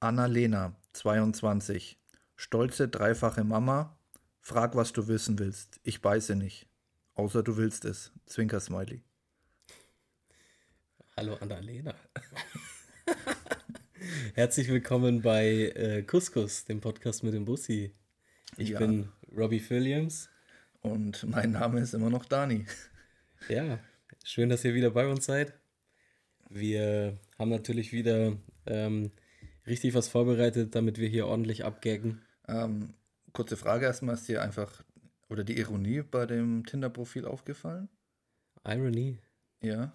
Annalena, 22. Stolze dreifache Mama. Frag, was du wissen willst. Ich beiße nicht. Außer du willst es. Zwinker-Smiley. Hallo Annalena. Herzlich willkommen bei äh, Couscous, dem Podcast mit dem Bussi. Ich Ja. bin Robbie Williams. Und mein Name ist immer noch Dani. Ja, schön, dass ihr wieder bei uns seid. Wir haben natürlich wieder ähm, richtig was vorbereitet, damit wir hier ordentlich abgaggen. Ähm, kurze Frage erstmal, ist dir einfach oder die Ironie bei dem Tinder-Profil aufgefallen? Irony? Ja.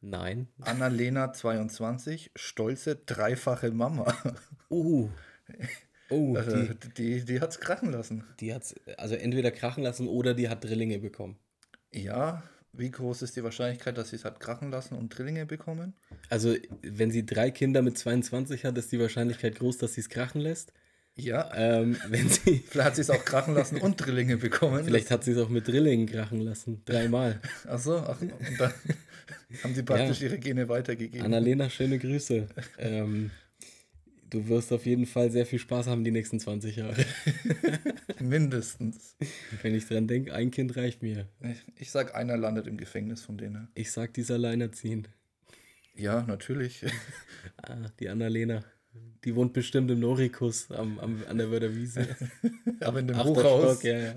Nein. Annalena, 22. Stolze dreifache Mama. Uh. Oh, Also, die, die, die hat's krachen lassen. die hat also entweder krachen lassen oder die hat Drillinge bekommen. Ja. Wie groß ist die Wahrscheinlichkeit, dass sie es hat krachen lassen und Drillinge bekommen? Also, wenn sie drei Kinder mit 22 hat, ist die Wahrscheinlichkeit groß, dass sie es krachen lässt. Ja. Ähm, wenn sie. Vielleicht hat sie es auch krachen lassen und Drillinge bekommen. Vielleicht hat sie es auch mit Drillingen krachen lassen. Dreimal. Ach so, ach, und dann haben sie praktisch ihre Gene weitergegeben. Annalena, schöne Grüße. Ähm, du wirst auf jeden Fall sehr viel Spaß haben die nächsten 20 Jahre. Mindestens. Wenn ich dran denke, ein Kind reicht mir. Ich, ich sag, einer landet im Gefängnis von denen. Ich sag, die ist alleinerziehend. Ja, natürlich. Ah, die Annalena. Die wohnt bestimmt im Norikus am, am, an der Wörder Wiese. Aber in dem Hochhaus. Stock, ja, ja.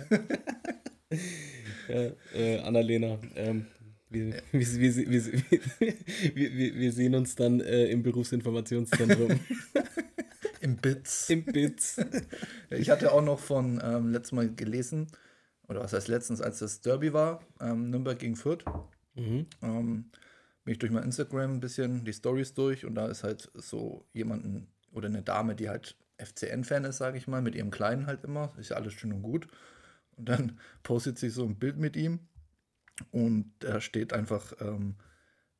ja äh, Annalena, ähm, wir, wir, wir, wir, sehen uns dann äh, im Berufsinformationszentrum. Im Bitz. Im BITS. Ich hatte auch noch von ähm, letztes Mal gelesen, oder was heißt letztens, als das Derby war, ähm, Nürnberg gegen Fürth, Mhm. ähm, bin ich durch mein Instagram ein bisschen die Stories durch und da ist halt so jemanden oder eine Dame, die halt FCN-Fan ist, sage ich mal, mit ihrem Kleinen halt immer, ist ja alles schön und gut. Und dann postet sie so ein Bild mit ihm und da steht einfach, ähm,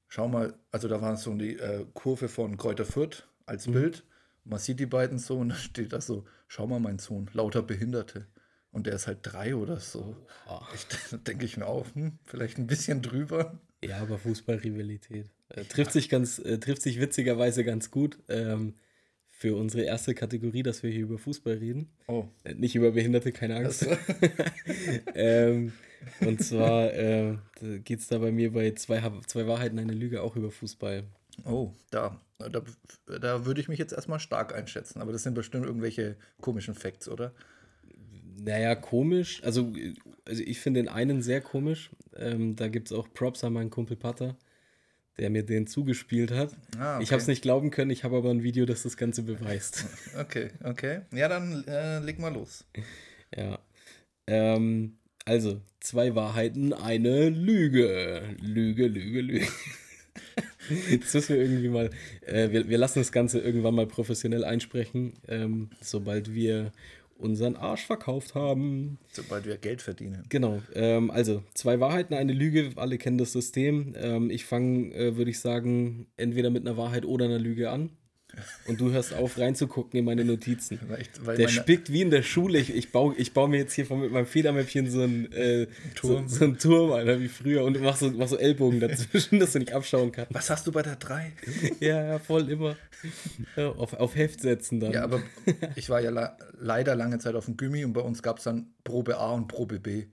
schau mal, also da war so die äh, Kurve von Kräuter Fürth als Bild. Man sieht die beiden so und dann steht da so, schau mal, mein Sohn, lauter Behinderte. Und der ist halt drei oder so. Ah. Ich, da denke ich mir auch, hm, vielleicht ein bisschen drüber. Ja, aber Fußballrivalität. Äh, trifft sich ganz, äh, trifft sich witzigerweise ganz gut ähm, für unsere erste Kategorie, dass wir hier über Fußball reden. Oh, Äh, nicht über Behinderte, keine Angst. Ähm, und zwar äh, geht es da bei mir bei zwei, zwei Wahrheiten, eine Lüge auch über Fußball. oh, da, da, da würde ich mich jetzt erstmal stark einschätzen. Aber das sind bestimmt irgendwelche komischen Facts, oder? Naja, komisch. Also, also ich finde den einen sehr komisch. Ähm, da gibt es auch Props an meinen Kumpel Pater, der mir den zugespielt hat. Ah, Ich habe es nicht glauben können, ich habe aber ein Video, das das Ganze beweist. Okay, okay. Ja, dann äh, leg mal los. Ja. Ähm, also, zwei Wahrheiten, eine Lüge. Lüge, Lüge, Lüge. Jetzt müssen wir irgendwie mal, äh, wir, wir lassen das Ganze irgendwann mal professionell einsprechen, ähm, sobald wir unseren Arsch verkauft haben. Sobald wir Geld verdienen. Genau, ähm, also zwei Wahrheiten, eine Lüge, alle kennen das System. Ähm, ich fange, äh, würde ich sagen, entweder mit einer Wahrheit oder einer Lüge an. Und du hörst auf, reinzugucken in meine Notizen. Weil ich, weil Der meine, spickt wie in der Schule. Ich, ich, baue, ich baue mir jetzt hier von, mit meinem Federmäppchen so einen äh, Turm. So, so einen Turm, Alter, wie früher. Und mach so, mach so Ellbogen dazwischen, dass du nicht abschauen kannst. was hast du bei der 3? Ja, ja, voll immer. Ja, auf, auf Heft setzen dann. Ja, aber ich war ja la leider lange Zeit auf dem Gummi und bei uns gab es dann Probe A und Probe B.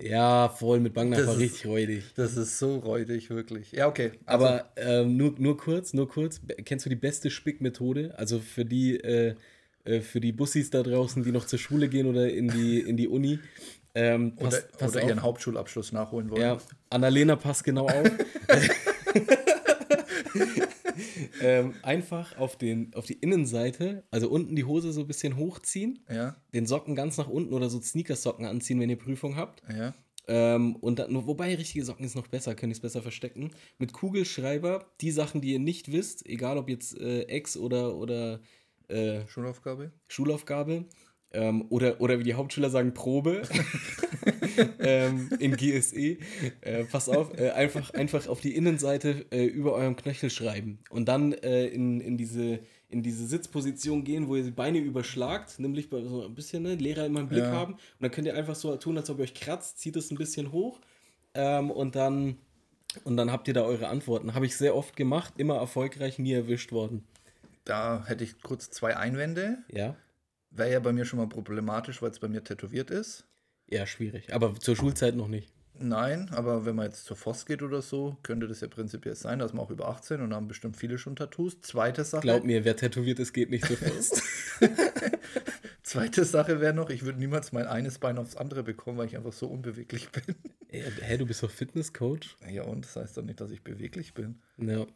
Ja, voll mit Banknachbar, Das ist- richtig räudig. Das ist so räudig, wirklich. Ja, okay. Also, Aber ähm, nur, nur kurz, nur kurz. Kennst du die beste Spickmethode? Also für die, äh, äh, für die Bussis da draußen, die noch zur Schule gehen oder in die, in die Uni. Ähm, oder, pass, pass oder ihren Hauptschulabschluss nachholen wollen. Ja, Annalena passt genau auf. ähm, einfach auf, den, auf die Innenseite, also unten die Hose so ein bisschen hochziehen, Ja, den Socken ganz nach unten oder so Sneakersocken anziehen, wenn ihr Prüfung habt. ja. Ähm, und dann, nur- wobei richtige Socken ist noch besser, könnt ihr es besser verstecken. Mit Kugelschreiber die Sachen, die ihr nicht wisst, egal ob jetzt äh, Ex oder, oder äh, Schulaufgabe. Schulaufgabe ähm, oder, oder wie die Hauptschüler sagen, Probe ähm, in GSE. Äh, pass auf, äh, einfach, einfach auf die Innenseite äh, über eurem Knöchel schreiben und dann äh, in, in, diese, in diese Sitzposition gehen, wo ihr die Beine überschlagt, nämlich bei so ein bisschen ne, Lehrer immer im Blick Ja. haben. Und dann könnt ihr einfach so tun, als ob ihr euch kratzt, zieht es ein bisschen hoch ähm, und dann. Und dann habt ihr da eure Antworten. Habe ich sehr oft gemacht, immer erfolgreich, nie erwischt worden. Da hätte ich kurz zwei Einwände. Ja. Wäre ja bei mir schon mal problematisch, weil es bei mir tätowiert ist. Ja, schwierig. Aber zur Schulzeit noch nicht. Nein, aber wenn man jetzt zur Voss geht oder so, könnte das ja prinzipiell sein, dass man auch über 18 und haben bestimmt viele schon Tattoos. Zweite Sache. Glaub mir, wer tätowiert ist, geht nicht zur Voss. Zweite Sache wäre noch, ich würde niemals mein eines Bein aufs andere bekommen, weil ich einfach so unbeweglich bin. Hä, du bist doch Fitnesscoach? Ja, und das heißt doch nicht, dass ich beweglich bin. Ja.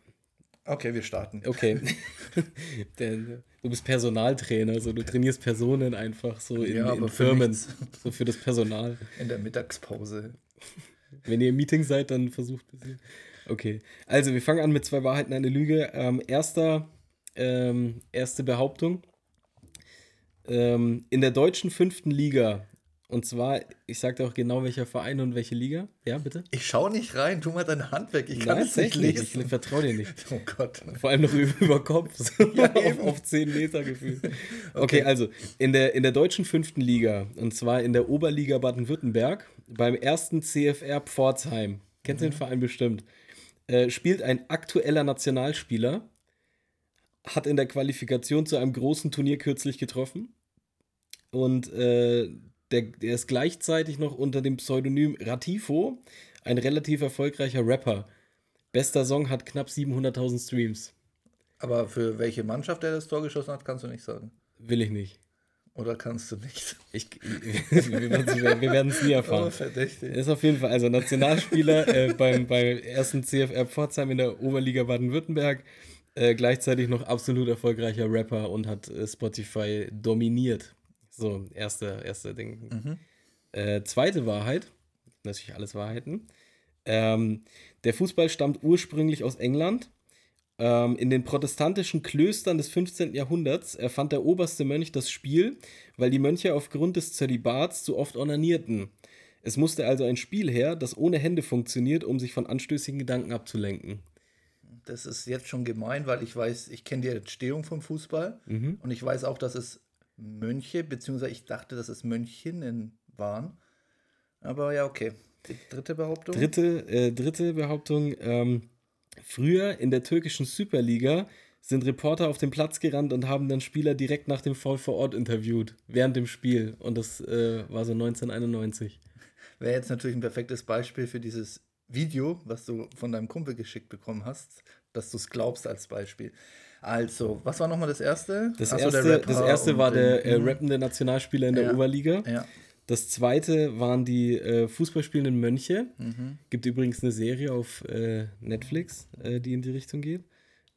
Okay, wir starten. Okay. Der- du bist Personaltrainer, so du trainierst Personen einfach so in, Ja, in Firmen, so für das Personal. In der Mittagspause. Wenn ihr im Meeting seid, dann versucht ein bisschen. Okay. Also, wir fangen an mit zwei Wahrheiten, eine Lüge. Ähm, erster, ähm, erste Behauptung. Ähm, in der deutschen fünften Liga, und zwar, ich sage dir auch genau, welcher Verein und welche Liga. Ja, bitte? Ich schau nicht rein, tu mal deine Hand weg. Ich kann es nicht lesen. Ich vertraue dir nicht. Oh Gott. Vor allem noch über, Kopf. So Ja, auf, auf 10 Meter gefühlt. Okay, also in der, in der deutschen fünften Liga, und zwar in der Oberliga Baden-Württemberg, beim ersten CFR Pforzheim, kennst du den Verein bestimmt, äh, spielt ein aktueller Nationalspieler, hat in der Qualifikation zu einem großen Turnier kürzlich getroffen und äh, der, der ist gleichzeitig noch unter dem Pseudonym Ratifo, ein relativ erfolgreicher Rapper. Bester Song hat knapp 700.000 Streams. Aber für welche Mannschaft er das Tor geschossen hat, kannst du nicht sagen. Will ich nicht. Oder kannst du nicht? Ich, wir werden es nie Oh, erfahren. verdächtig. Er ist auf jeden Fall also Nationalspieler äh, beim, beim ersten CFR Pforzheim in der Oberliga Baden-Württemberg. Äh, gleichzeitig noch absolut erfolgreicher Rapper und hat äh, Spotify dominiert. So, erste, erste Ding. Mhm. Äh, zweite Wahrheit, natürlich alles Wahrheiten. Ähm, der Fußball stammt ursprünglich aus England. Ähm, in den protestantischen Klöstern des 15. Jahrhunderts erfand der oberste Mönch das Spiel, weil die Mönche aufgrund des Zölibats zu oft onanierten. Es musste also ein Spiel her, das ohne Hände funktioniert, um sich von anstößigen Gedanken abzulenken. Das ist jetzt schon gemein, weil ich weiß, ich kenne die Entstehung vom Fußball Mhm. und ich weiß auch, dass es Mönche, beziehungsweise ich dachte, dass es Mönchinnen waren. Aber ja, okay. Die dritte Behauptung. Dritte, äh, dritte Behauptung. Ähm, früher in der türkischen Superliga sind Reporter auf den Platz gerannt und haben dann Spieler direkt nach dem Foul vor Ort interviewt, während dem Spiel. Und das äh, war so 1991. Wäre jetzt natürlich ein perfektes Beispiel für dieses Video, was du von deinem Kumpel geschickt bekommen hast, dass du es glaubst als Beispiel. Also, was war nochmal das erste? Das Ach so, der erste, das erste war der äh, rappende Nationalspieler in der Ja. Oberliga. Ja. Das zweite waren die äh, Fußballspielenden Mönche. Mhm. Gibt übrigens eine Serie auf äh, Netflix, äh, die in die Richtung geht.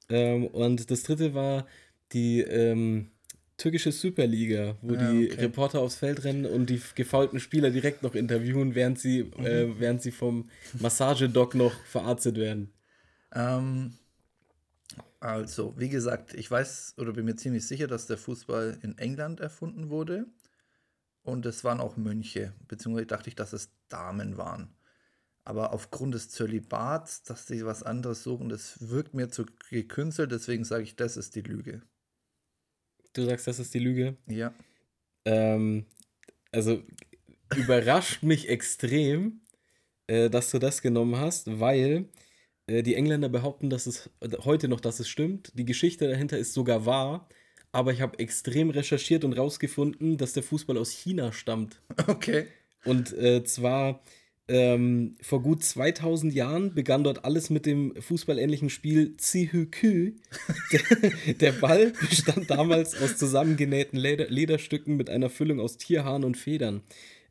Ähm, und das dritte war die ähm, türkische Superliga, wo Ja, die okay. Reporter aufs Feld rennen und die gefaulten Spieler direkt noch interviewen, während sie, Mhm. äh, während sie vom Massagedoc noch verarztet werden. Ähm, also, wie gesagt, ich weiß oder bin mir ziemlich sicher, dass der Fußball in England erfunden wurde. Und es waren auch Mönche, beziehungsweise dachte ich, dass es Damen waren. Aber aufgrund des Zölibats, dass sie was anderes suchen, das wirkt mir zu gekünstelt, deswegen sage ich, das ist die Lüge. Du sagst, das ist die Lüge. Ja. Ähm, also überrascht mich extrem, äh, dass du das genommen hast, weil die Engländer behaupten, dass es heute noch, dass es stimmt. Die Geschichte dahinter ist sogar wahr, aber ich habe extrem recherchiert und rausgefunden, dass der Fußball aus China stammt. Okay. Und äh, zwar ähm, vor gut 2000 Jahren begann dort alles mit dem fußballähnlichen Spiel Zihükü. Der, der Ball bestand damals aus zusammengenähten Leder, Lederstücken mit einer Füllung aus Tierhaaren und Federn.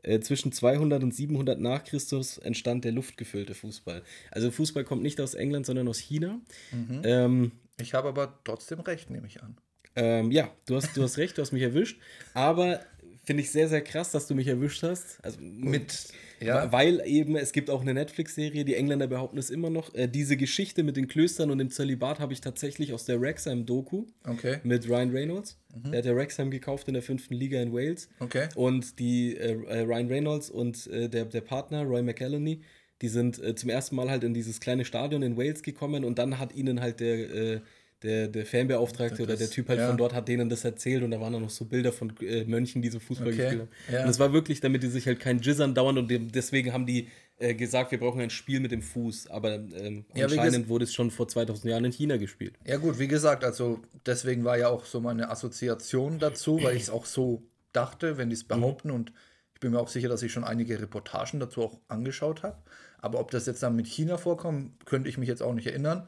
Äh, zwischen 200 und 700 nach Christus entstand der luftgefüllte Fußball. Also Fußball kommt nicht aus England, sondern aus China. Mhm. Ähm, Ich habe aber trotzdem recht, nehme ich an. ähm, ja, du hast, du hast recht, du hast mich erwischt. Aber finde ich sehr, sehr krass, dass du mich erwischt hast. Also Mit, ja. Weil eben, es gibt auch eine Netflix-Serie, die Engländer behaupten es immer noch. Äh, diese Geschichte mit den Klöstern und dem Zölibat habe ich tatsächlich aus der Wrexham-Doku okay, mit Ryan Reynolds. Der hat ja Wrexham gekauft in der fünften Liga in Wales. okay. Und die äh, äh, Ryan Reynolds und äh, der, der Partner, Roy McElhenney, die sind äh, zum ersten Mal halt in dieses kleine Stadion in Wales gekommen und dann hat ihnen halt der, äh, der, der Fanbeauftragte Das- oder der Typ halt ja. von dort hat denen das erzählt und da waren dann noch so Bilder von äh, Mönchen, die so Fußball Okay, gespielt haben. ja. Und es war wirklich, damit die sich halt kein Jizzern dauern und dem, deswegen haben die äh, gesagt, wir brauchen ein Spiel mit dem Fuß. Aber ähm, Ja, anscheinend wurde es schon vor 2000 Jahren in China gespielt. Ja gut, wie gesagt, also deswegen war ja auch so meine Assoziation dazu, weil ich es auch so dachte, wenn die es behaupten. Und ich bin mir auch sicher, dass ich schon einige Reportagen dazu auch angeschaut habe. Aber ob das jetzt dann mit China vorkommt, könnte ich mich jetzt auch nicht erinnern.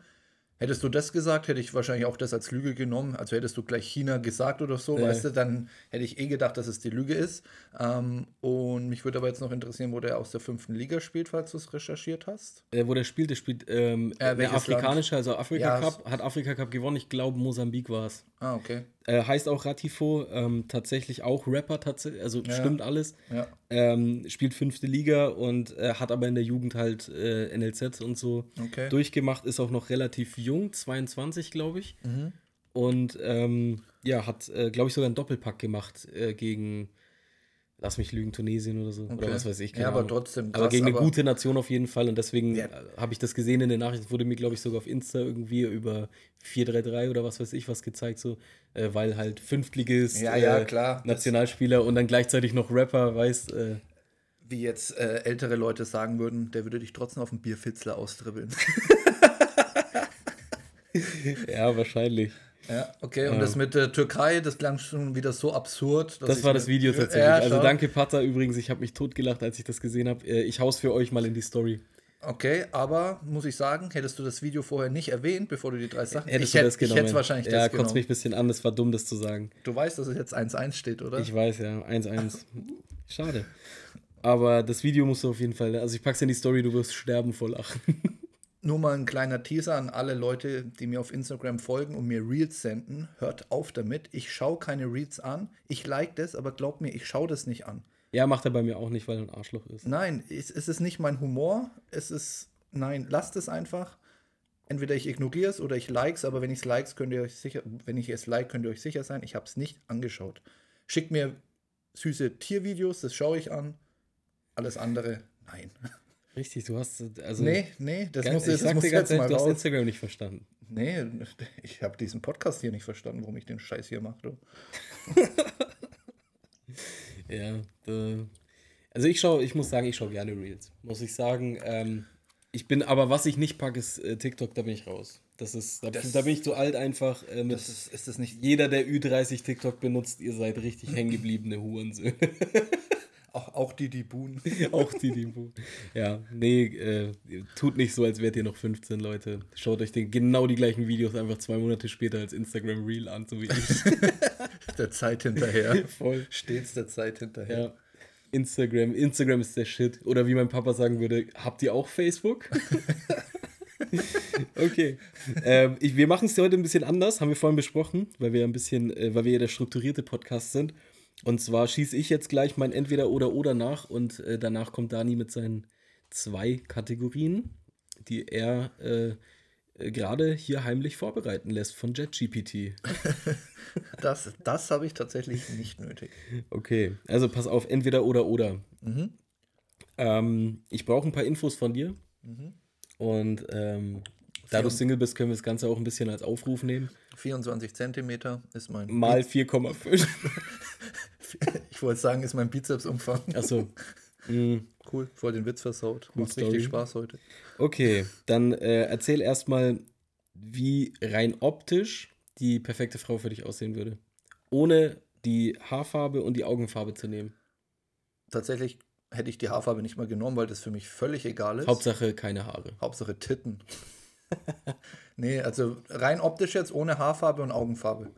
Hättest du das gesagt, hätte ich wahrscheinlich auch das als Lüge genommen. Also hättest du gleich China gesagt oder so, Ja. weißt du, dann hätte ich eh gedacht, dass es die Lüge ist. Ähm, und mich würde aber jetzt noch interessieren, wo der aus der fünften Liga spielt, falls du es recherchiert hast. Äh, wo der spielt, der spielt ähm, Äh, welches afrikanische, also Afrika Ja, Cup, hat Afrika Cup gewonnen. Ich glaube, Mosambik war es. Ah, okay. Äh, heißt auch Ratifo, ähm, tatsächlich auch Rapper, tatsächlich, also Ja. stimmt alles. Ja. Ähm, spielt fünfte Liga und äh, hat aber in der Jugend halt äh, NLZ und so Okay. durchgemacht, ist auch noch relativ jung, 22, glaube ich. Mhm. Und ähm, ja, hat, äh, glaube ich, sogar einen Doppelpack gemacht äh, gegen, lass mich lügen, Tunesien oder so. Okay. Oder was weiß ich. Ja, aber trotzdem aber gegen eine aber- gute Nation auf jeden Fall. Und deswegen Ja. habe ich das gesehen in den Nachrichten. Es wurde mir, glaube ich, sogar auf Insta irgendwie über 433 oder was weiß ich was gezeigt, so, äh, weil halt Fünftligist, Ja, ja, äh, klar. Das- Nationalspieler und dann gleichzeitig noch Rapper, weißt äh, Wie jetzt äh, ältere Leute sagen würden, der würde dich trotzdem auf den Bierfitzler austribbeln. ja, wahrscheinlich. Ja, okay. Und das mit der Türkei, das klang schon wieder so absurd. Das war das Video tatsächlich. Ja, also danke Pata übrigens, ich habe mich totgelacht, als ich das gesehen habe. Äh, Ich hau's für euch mal in die Story. Okay, aber muss ich sagen, hättest du das Video vorher nicht erwähnt, bevor du die drei Sachen Hättest ich du hätt- das genommen? Ich hätte wahrscheinlich ja, das kotzt genommen. mich ein bisschen an, das war dumm, das zu sagen. Du weißt, dass es jetzt 1-1 steht, oder? Ich weiß, ja, 1-1. Schade. Aber das Video musst du auf jeden Fall, also ich pack's in die Story, du wirst sterben vor Lachen. Nur mal ein kleiner Teaser an alle Leute, die mir auf Instagram folgen und mir Reels senden. Hört auf damit. Ich schaue keine Reels an. Ich like das, aber glaub mir, ich schaue das nicht an. Ja, macht er bei mir auch nicht, weil er ein Arschloch ist. Nein, es, es ist nicht mein Humor. Es ist, nein, lasst es einfach. Entweder ich ignoriere es oder ich like es, aber wenn ich es likes, könnt ihr euch sicher, wenn ich es like, könnt ihr euch sicher sein, ich habe es nicht angeschaut. Schickt mir süße Tiervideos, das schaue ich an. Alles andere, nein. Richtig, du hast, also. nee, nee, das Geil, muss, ich das sag muss ganz jetzt du hast raus. Instagram nicht verstanden. Nee, ich habe diesen Podcast hier nicht verstanden, warum ich den Scheiß hier mache. Ja, da, also ich schaue, ich muss sagen, ich schaue gerne Reels. Muss ich sagen. Ähm, ich bin, aber was ich nicht packe, ist äh, TikTok, da bin ich raus. Das ist, da, Das- da bin ich zu alt einfach. Äh, Das ist, ist das nicht jeder, der Ü30 TikTok benutzt, ihr seid richtig hängengebliebene Hurensöhne. auch, auch die, die buhen? Auch die, die. Ja, nee, äh, tut nicht so, als wärt ihr noch 15 Leute. Schaut euch den, genau die gleichen Videos einfach zwei Monate später als Instagram Reel an, so wie ich. Der Zeit hinterher. Voll. Stets der Zeit hinterher. Ja. Instagram, Instagram ist der Shit. Oder wie mein Papa sagen würde, habt ihr auch Facebook? okay. Ähm, ich, wir machen es heute ein bisschen anders, haben wir vorhin besprochen, weil wir ein bisschen, äh, weil wir ja der strukturierte Podcast sind. Und zwar schieße ich jetzt gleich mein Entweder oder oder nach und äh, danach kommt Dani mit seinen zwei Kategorien, die er äh, gerade hier heimlich vorbereiten lässt von JetGPT. Das, das habe ich tatsächlich nicht nötig. Okay, also pass auf, entweder oder oder. Mhm. Ähm, ich brauche ein paar Infos von dir. Und ähm, da du Single bist, können wir das Ganze auch ein bisschen als Aufruf nehmen. 24 Zentimeter ist mein. Mal 4,5. Ich wollte sagen, ist mein Bizepsumfang. Achso. Mm, Cool, voll den Witz versaut. Macht Story. richtig Spaß heute. Okay, dann äh, erzähl erstmal, wie rein optisch die perfekte Frau für dich aussehen würde. Ohne die Haarfarbe und die Augenfarbe zu nehmen. Tatsächlich hätte ich die Haarfarbe nicht mal genommen, weil das für mich völlig egal ist. Hauptsache keine Haare. Hauptsache Titten. nee, also rein optisch jetzt ohne Haarfarbe und Augenfarbe.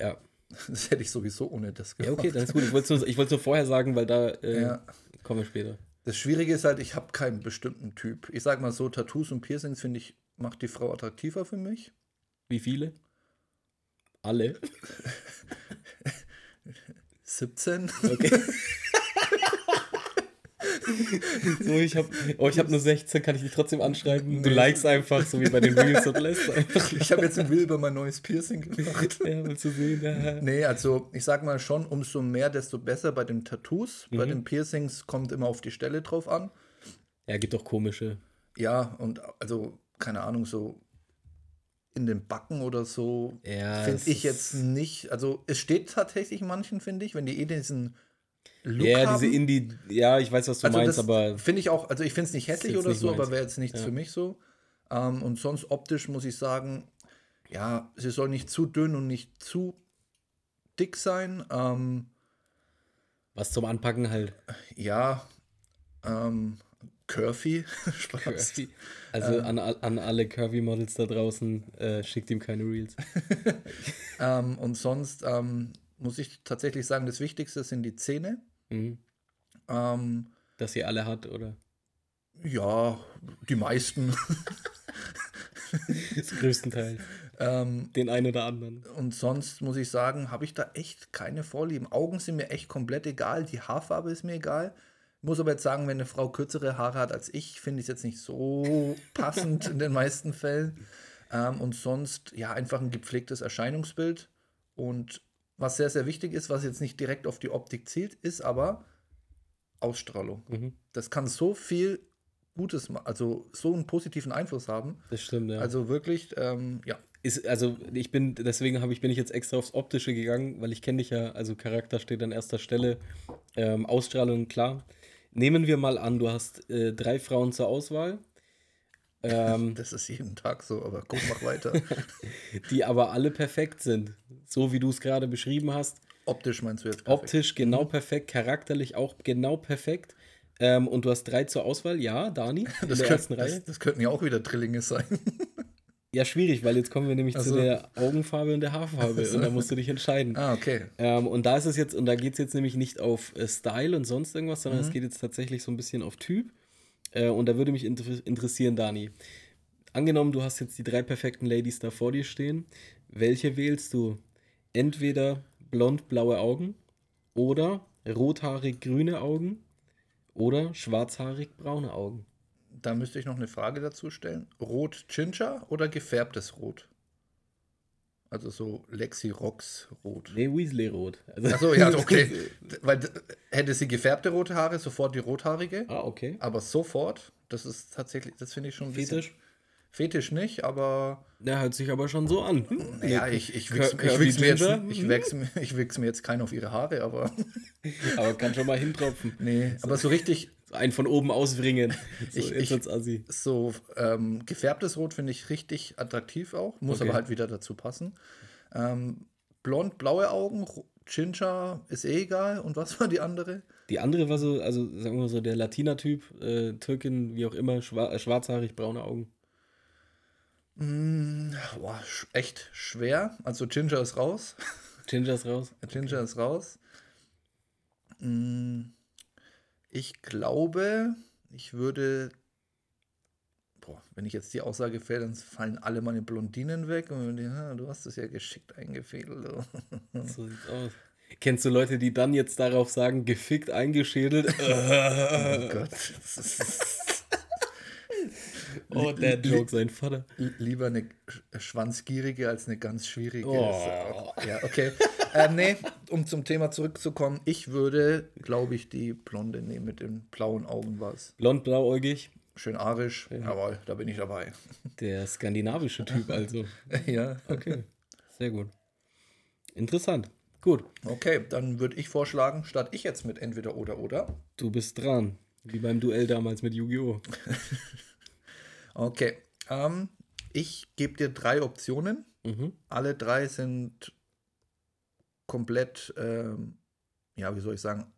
Ja. Das hätte ich sowieso ohne das Ja, gemacht. okay, dann ist gut. Ich wollte es nur, ich nur vorher sagen, weil da äh, Ja. kommen wir später. Das Schwierige ist halt, ich habe keinen bestimmten Typ. Ich sag mal so, Tattoos und Piercings finde ich, macht die Frau attraktiver für mich. Wie viele? Alle. 17. Okay. so, ich habe oh, ich hab nur 16, kann ich dich trotzdem anschreiben? Du Nee. likest einfach, so wie bei den Reels und lässt einfach. Ich habe jetzt ein Will über mein neues Piercing gemacht. Ja, willst du sehen? Ja. Nee, also ich sag mal schon, umso mehr, desto besser bei den Tattoos. Bei Mhm. den Piercings kommt immer auf die Stelle drauf an. ja, gibt auch komische. Ja, und also, keine Ahnung, so in den Backen oder so Ja, finde ich jetzt nicht. Also es steht tatsächlich manchen, finde ich, wenn die eh diesen Look Ja, haben. diese Indie, ja, ich weiß, was du also meinst, aber finde ich auch, also ich finde es nicht hässlich oder nicht so, meins. aber wäre jetzt nichts Ja. für mich so. Ähm, und sonst optisch muss ich sagen, ja, sie soll nicht zu dünn und nicht zu dick sein. Ähm, Was zum Anpacken halt. ja, ähm, curvy. Spaß. Curvy. Also an, an alle Curvy-Models da draußen, äh, schickt ihm keine Reels. Ähm, und sonst ähm, muss ich tatsächlich sagen, das Wichtigste sind die Zähne. Mhm. Ähm, Dass sie alle hat, oder? ja, die meisten. Das größtenteils. ähm, Den einen oder anderen. und sonst muss ich sagen, habe ich da echt keine Vorlieben. Augen sind mir echt komplett egal. Die Haarfarbe ist mir egal. Muss aber jetzt sagen, wenn eine Frau kürzere Haare hat als ich, finde ich es jetzt nicht so passend in den meisten Fällen. Ähm, und sonst, ja, einfach ein gepflegtes Erscheinungsbild. Und was sehr, sehr wichtig ist, was jetzt nicht direkt auf die Optik zielt, ist aber Ausstrahlung. Mhm. Das kann so viel Gutes, also so einen positiven Einfluss haben. Das stimmt, ja. Also wirklich, ähm, ja, ist, also ich bin, deswegen habe ich, bin ich jetzt extra aufs Optische gegangen, weil ich kenne dich ja, also Charakter steht an erster Stelle. Ähm, Ausstrahlung, klar. Nehmen wir mal an, du hast äh, drei Frauen zur Auswahl, ähm, das ist jeden Tag so, aber guck, mach weiter. die aber alle perfekt sind. So wie du es gerade beschrieben hast. Optisch meinst du jetzt? perfekt? Optisch genau perfekt, charakterlich auch genau perfekt. Ähm, und du hast drei zur Auswahl, ja, Dani, in Das, der könnt, ersten Reihe. das, das könnten ja auch wieder Drillinge sein. Ja, schwierig, weil jetzt kommen wir nämlich Ach zu der Augenfarbe und der Haarfarbe und da musst du dich entscheiden. ah, okay. Ähm, und da ist es jetzt, und da geht es jetzt nämlich nicht auf äh, Style und sonst irgendwas, sondern Mhm. es geht jetzt tatsächlich so ein bisschen auf Typ. Äh, und da würde mich inter interessieren, Dani. Angenommen, du hast jetzt die drei perfekten Ladies da vor dir stehen. Welche wählst du? Entweder blond-blaue Augen oder rothaarig-grüne Augen oder schwarzhaarig-braune Augen. Da müsste ich noch eine Frage dazu stellen. Rot Ginger oder gefärbtes Rot? Also so Lexi Rocks Rot. Nee, Weasley-rot. Also, Achso, ja, okay. Weil hätte sie gefärbte rote Haare, sofort die rothaarige. ah, okay. Aber sofort, das ist tatsächlich, das finde ich schon ein Fetisch? Fetisch nicht, aber Der hört sich aber schon so an. ja, ich, ich, wichs, ich, wichs mir jetzt, ich, wichs, ich wichs mir jetzt keinen auf ihre Haare, aber Aber kann schon mal hintropfen. nee, aber so richtig, einen von oben auswringen. So, Ich- ich- so ähm, gefärbtes Rot finde ich richtig attraktiv auch, muss Okay. aber halt wieder dazu passen. Ähm, blond, blaue Augen, Ginger ist eh egal. Und was war die andere? Die andere war so, also sagen wir so, der Latina-Typ, äh, Türkin, wie auch immer, schwa äh, schwarzhaarig, braune Augen. Hm, boah, sch echt schwer. Also Ginger ist raus. Ginger ist raus. Ginger ist raus. Hm, Ich glaube, ich würde. Boah, wenn ich jetzt die Aussage fällt, dann fallen alle meine Blondinen weg. Und die, ah, du hast es ja geschickt eingefädelt. So sieht's aus. Kennst du Leute, die dann jetzt darauf sagen, gefickt, eingeschädelt? Oh Gott. oh, der Joke, sein Vater. Lieber eine sch- schwanzgierige als eine ganz schwierige. Oh. Ja, okay. Ähm, nee, um zum Thema zurückzukommen, ich würde, glaube ich, die Blonde nehmen mit den blauen Augen war es. Blond, blauäugig. Schön arisch. Jawohl, da bin ich dabei. Der skandinavische Typ also. ja. Okay, sehr gut. Interessant. Gut, Okay, dann würde ich vorschlagen, statt ich jetzt mit entweder oder oder. du bist dran. Wie beim Duell damals mit Yu-Gi-Oh! Okay. Ähm, ich gebe dir drei Optionen. Mhm. Alle drei sind komplett, ähm, ja, wie soll ich sagen,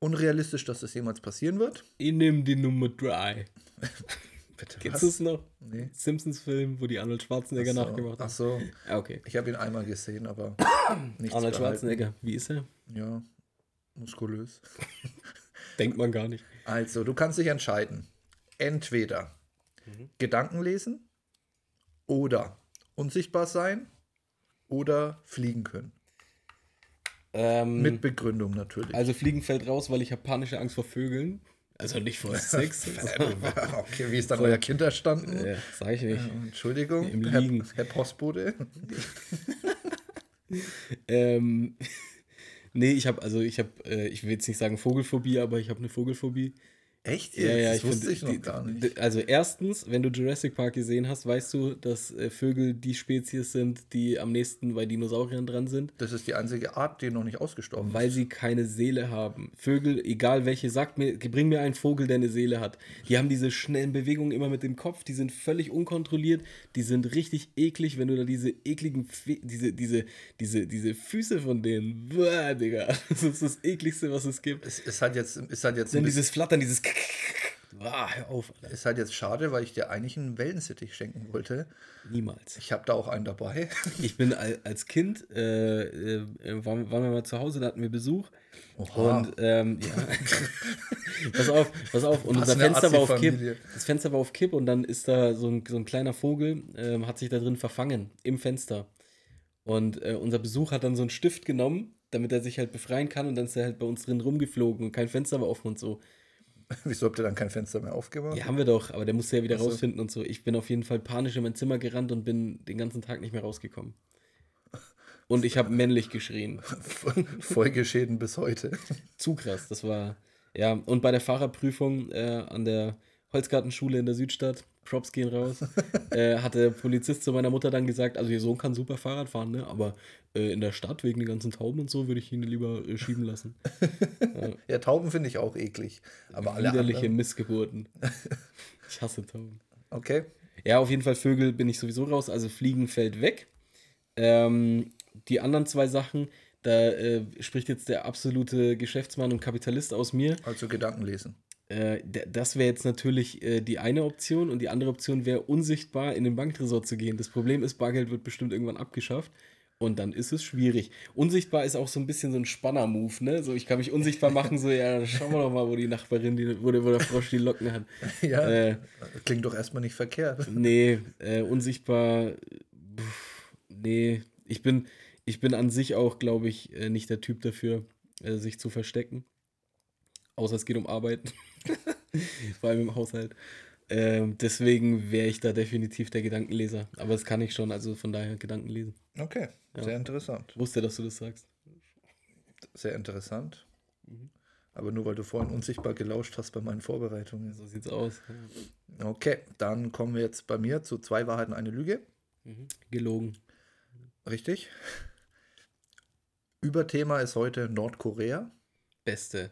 unrealistisch, dass das jemals passieren wird. Ich nehme die Nummer 3. Bitte du es noch? Nee. Simpsons-Film, wo die Arnold Schwarzenegger Ach so, nachgemacht Ach haben. so, Ja, okay. ich habe ihn einmal gesehen, aber nichts Arnold. Schwarzenegger, wie ist er? Ja, muskulös. Denkt man gar nicht. Also, du kannst dich entscheiden. Entweder Mhm. Gedanken lesen oder unsichtbar sein oder fliegen können. Ähm, Mit Begründung natürlich. also Fliegen fällt raus, weil ich habe panische Angst vor Vögeln. Also nicht vor Sex. okay, wie ist dann euer Kind erstanden? ja, sag ich nicht. Entschuldigung, Im Herr, Liegen. Herr Postbote. Ähm, nee, ich habe, also ich habe, äh, ich will jetzt nicht sagen Vogelphobie, aber ich habe eine Vogelphobie. Echt? Ja, ja, das ich wusste finde, ich noch die- gar nicht. Also erstens, wenn du Jurassic Park gesehen hast, weißt du, dass äh, Vögel die Spezies sind, die am nächsten bei Dinosauriern dran sind, Das ist die einzige Art, die noch nicht ausgestorben weil ist. sie keine Seele haben. Vögel, egal welche, sagt mir, bring mir einen Vogel, der eine Seele hat. Die haben diese schnellen Bewegungen immer mit dem Kopf, die sind völlig unkontrolliert, die sind richtig eklig, wenn du da diese ekligen, diese, diese, diese, diese Füße von denen, Bäh, Digga, das ist das ekligste, was es gibt. Es ist halt jetzt, ist halt jetzt, Dann dieses Flattern, dieses Ah, hör auf, Alter. ist halt jetzt schade, weil ich dir eigentlich einen Wellensittich schenken wollte. Niemals. Ich habe da auch einen dabei. Ich bin al- als Kind, äh, äh, waren, waren wir mal zu Hause, da hatten wir Besuch. Oha. Und ähm, ja. pass auf, pass auf. Und Was unser Fenster war auf Kipp. Das Fenster war auf Kipp und dann ist da so ein, so ein kleiner Vogel, ähm, hat sich da drin verfangen, im Fenster. Und äh, unser Besuch hat dann so einen Stift genommen, damit er sich halt befreien kann und dann ist er halt bei uns drin rumgeflogen und kein Fenster war offen und so. Wieso habt ihr dann kein Fenster mehr aufgemacht? Ja, haben wir doch, aber der musste ja wieder Ach so. rausfinden und so. Ich bin auf jeden Fall panisch in mein Zimmer gerannt und bin den ganzen Tag nicht mehr rausgekommen. Und ich habe männlich geschrien. Folgeschäden bis heute. Zu krass, das war. Ja, und bei der Fahrerprüfung äh, an der Holzgartenschule in der Südstadt, Props gehen raus, äh, hat der Polizist zu meiner Mutter dann gesagt, also ihr Sohn kann super Fahrrad fahren, ne? aber äh, in der Stadt wegen den ganzen Tauben und so würde ich ihn lieber äh, schieben lassen. Ja, Tauben finde ich auch eklig. Aber alle Widerliche anderen. Missgeburten. Ich hasse Tauben. Okay. Ja, auf jeden Fall Vögel bin ich sowieso raus, also Fliegen fällt weg. Ähm, die anderen zwei Sachen, da äh, spricht jetzt der absolute Geschäftsmann und Kapitalist aus mir. Also Gedanken lesen. Äh, das wäre jetzt natürlich äh, die eine Option und die andere Option wäre, unsichtbar in den Banktresor zu gehen. Das Problem ist, Bargeld wird bestimmt irgendwann abgeschafft. Und dann ist es schwierig. Unsichtbar ist auch so ein bisschen so ein Spanner-Move, ne? So, ich kann mich unsichtbar machen, so, ja, schauen wir doch mal, wo die Nachbarin, die, wo, der, wo der Frosch die Locken hat. Ja, Äh, klingt doch erstmal nicht verkehrt. Nee, äh, unsichtbar. Pff, nee, ich bin, ich bin an sich auch, glaube ich, äh, nicht der Typ dafür, äh, sich zu verstecken. Außer es geht um Arbeit. Vor allem im Haushalt. Ähm, deswegen wäre ich da definitiv der Gedankenleser. Aber das kann ich schon, also von daher Gedanken lesen. Okay, sehr interessant. Ich wusste, dass du das sagst. Sehr interessant. Mhm. Aber nur weil du vorhin unsichtbar gelauscht hast bei meinen Vorbereitungen. So sieht's aus. Okay, dann kommen wir jetzt bei mir zu zwei Wahrheiten, eine Lüge. Mhm. Gelogen. Richtig. Überthema ist heute Nordkorea. Beste.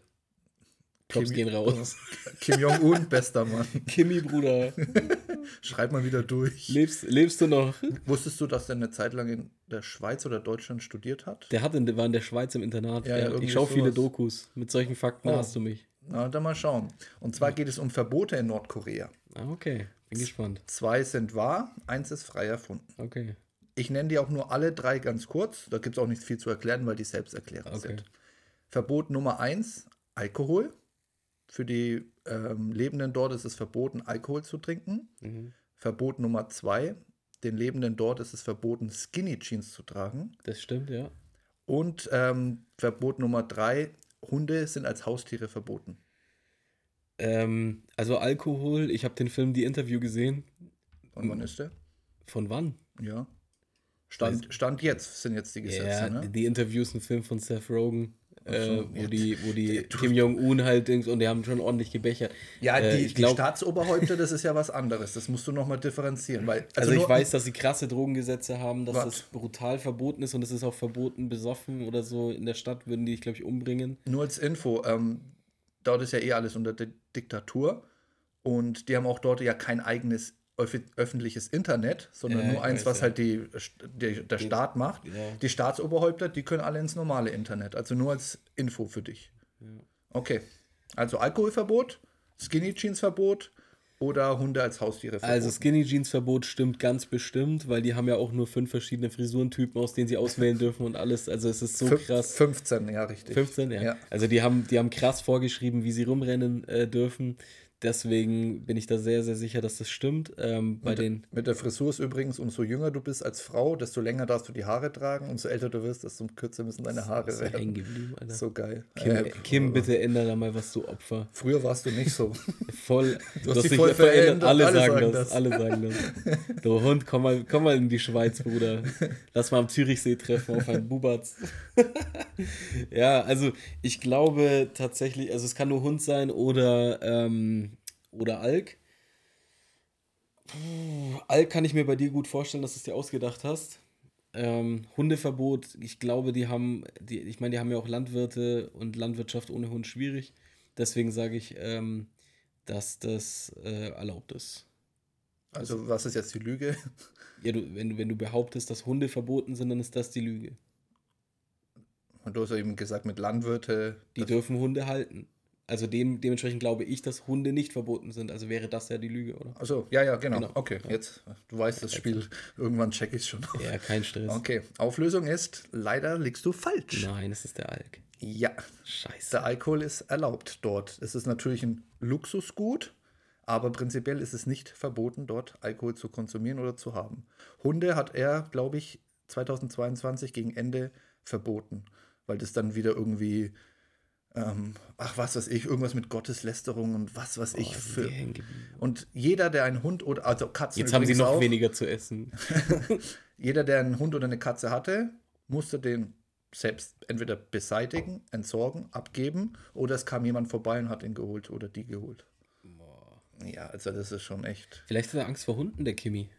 Props Kimi- gehen raus. Kim Jong-un, bester Mann. Kimi, Bruder. Schreib mal wieder durch. Lebst, lebst du noch? Wusstest du, dass der eine Zeit lang in der Schweiz oder Deutschland studiert hat? Der hat in, der war in der Schweiz im Internat. Ja, ja, ich schaue viele. Dokus. Mit solchen Fakten Oh. hast du mich. Na, dann mal schauen. Und zwar geht es um Verbote in Nordkorea. Ah, okay. Bin gespannt. Zwei sind wahr, eins ist frei erfunden. Okay. Ich nenne die auch nur alle drei ganz kurz. Da gibt es auch nicht viel zu erklären, weil die selbsterklärend Okay. sind. Verbot Nummer eins, Alkohol. Für die ähm, Lebenden dort ist es verboten, Alkohol zu trinken. Mhm. Verbot Nummer zwei, den Lebenden dort ist es verboten, Skinny Jeans zu tragen. Das stimmt, ja. Und ähm, Verbot Nummer drei, Hunde sind als Haustiere verboten. Ähm, also Alkohol, ich habe den Film Die Interview gesehen. Und wann ist der? Von wann? Ja. Stand, Stand jetzt sind jetzt die Gesetze, ja, ne? die Interview ist ein Film von Seth Rogen. Äh, wo ja. die, wo die Du- Kim Jong-un halt Dings und die haben schon ordentlich gebechert. Ja, Äh, die, ich die glaub- Staatsoberhäupter, das ist ja was anderes. Das musst du nochmal differenzieren. Weil, Also, ich nur- weiß, dass sie krasse Drogengesetze haben, dass das brutal verboten ist und es ist auch verboten, besoffen oder so in der Stadt würden die dich, glaube ich, umbringen. Nur als Info, ähm, dort ist ja eh alles unter Di Diktatur und die haben auch dort ja kein eigenes öffentliches Internet, sondern Ja, nur eins, was ja. halt die, die, der Staat macht. Ja. Die Staatsoberhäupter, die können alle ins normale Internet. Also nur als Info für dich. Okay. Also Alkoholverbot, Skinny Jeans Verbot oder Hunde als Haustiere verboten. Also Skinny Jeans Verbot stimmt ganz bestimmt, weil die haben ja auch nur fünf verschiedene Frisurentypen, aus denen sie auswählen dürfen und alles. Also es ist so Fünf- krass. 15, ja, richtig. 15, ja. Ja. Also die haben, die haben krass vorgeschrieben, wie sie rumrennen äh, dürfen. Deswegen bin ich da sehr, sehr sicher, dass das stimmt. Ähm, bei mit, den mit der Frisur ist übrigens, umso jünger du bist als Frau, desto länger darfst du die Haare tragen. Umso älter du wirst, desto kürzer müssen deine Haare so werden. geblieben, Alter. So geil. Kim, Äh, Kim, bitte ändere da mal was, du Opfer. Früher warst du nicht so. Voll. Du hast hast dich voll verändert, Alle, alle sagen sagen das. das. Alle sagen das. Du Hund, komm mal, komm mal in die Schweiz, Bruder. Lass mal am Zürichsee treffen auf einen Bubatz. ja, also ich glaube tatsächlich, also es kann nur Hund sein oder, ähm, oder Alk. Puh, Alk kann ich mir bei dir gut vorstellen, dass du es dir ausgedacht hast. Ähm, Hundeverbot, ich glaube, die haben, die, ich meine, die haben ja auch Landwirte und Landwirtschaft ohne Hund schwierig. Deswegen sage ich, ähm, dass das äh, erlaubt ist. Also, was ist jetzt die Lüge? Ja, du, wenn, du- wenn du behauptest, dass Hunde verboten sind, dann ist das die Lüge. Und du hast eben gesagt, mit Landwirte. Die dürfen Hunde halten. Also dem, dementsprechend glaube ich, dass Hunde nicht verboten sind. Also wäre das ja die Lüge, oder? Achso, ja, ja, genau. Genau. Okay, jetzt, du weißt das Spiel. Irgendwann check ich es schon. Ja, kein Stress. Okay, Auflösung ist, leider liegst du falsch. Nein, es ist der Alk. Ja, Scheiße. der Alkohol ist erlaubt dort. Es ist natürlich ein Luxusgut, aber prinzipiell ist es nicht verboten, dort Alkohol zu konsumieren oder zu haben. Hunde hat er, glaube ich, 2022 gegen Ende verboten, weil das dann wieder irgendwie, ähm, ach was weiß ich, irgendwas mit Gotteslästerung und was weiß ich Oh, sind für. Und jeder, der einen Hund oder also Katzen Jetzt haben sie noch auch, weniger zu essen. jeder, der einen Hund oder eine Katze hatte, musste den selbst entweder beseitigen, entsorgen, abgeben oder es kam jemand vorbei und hat ihn geholt oder die geholt. Ja, also das ist schon echt. Vielleicht hat er Angst vor Hunden, der Kimi.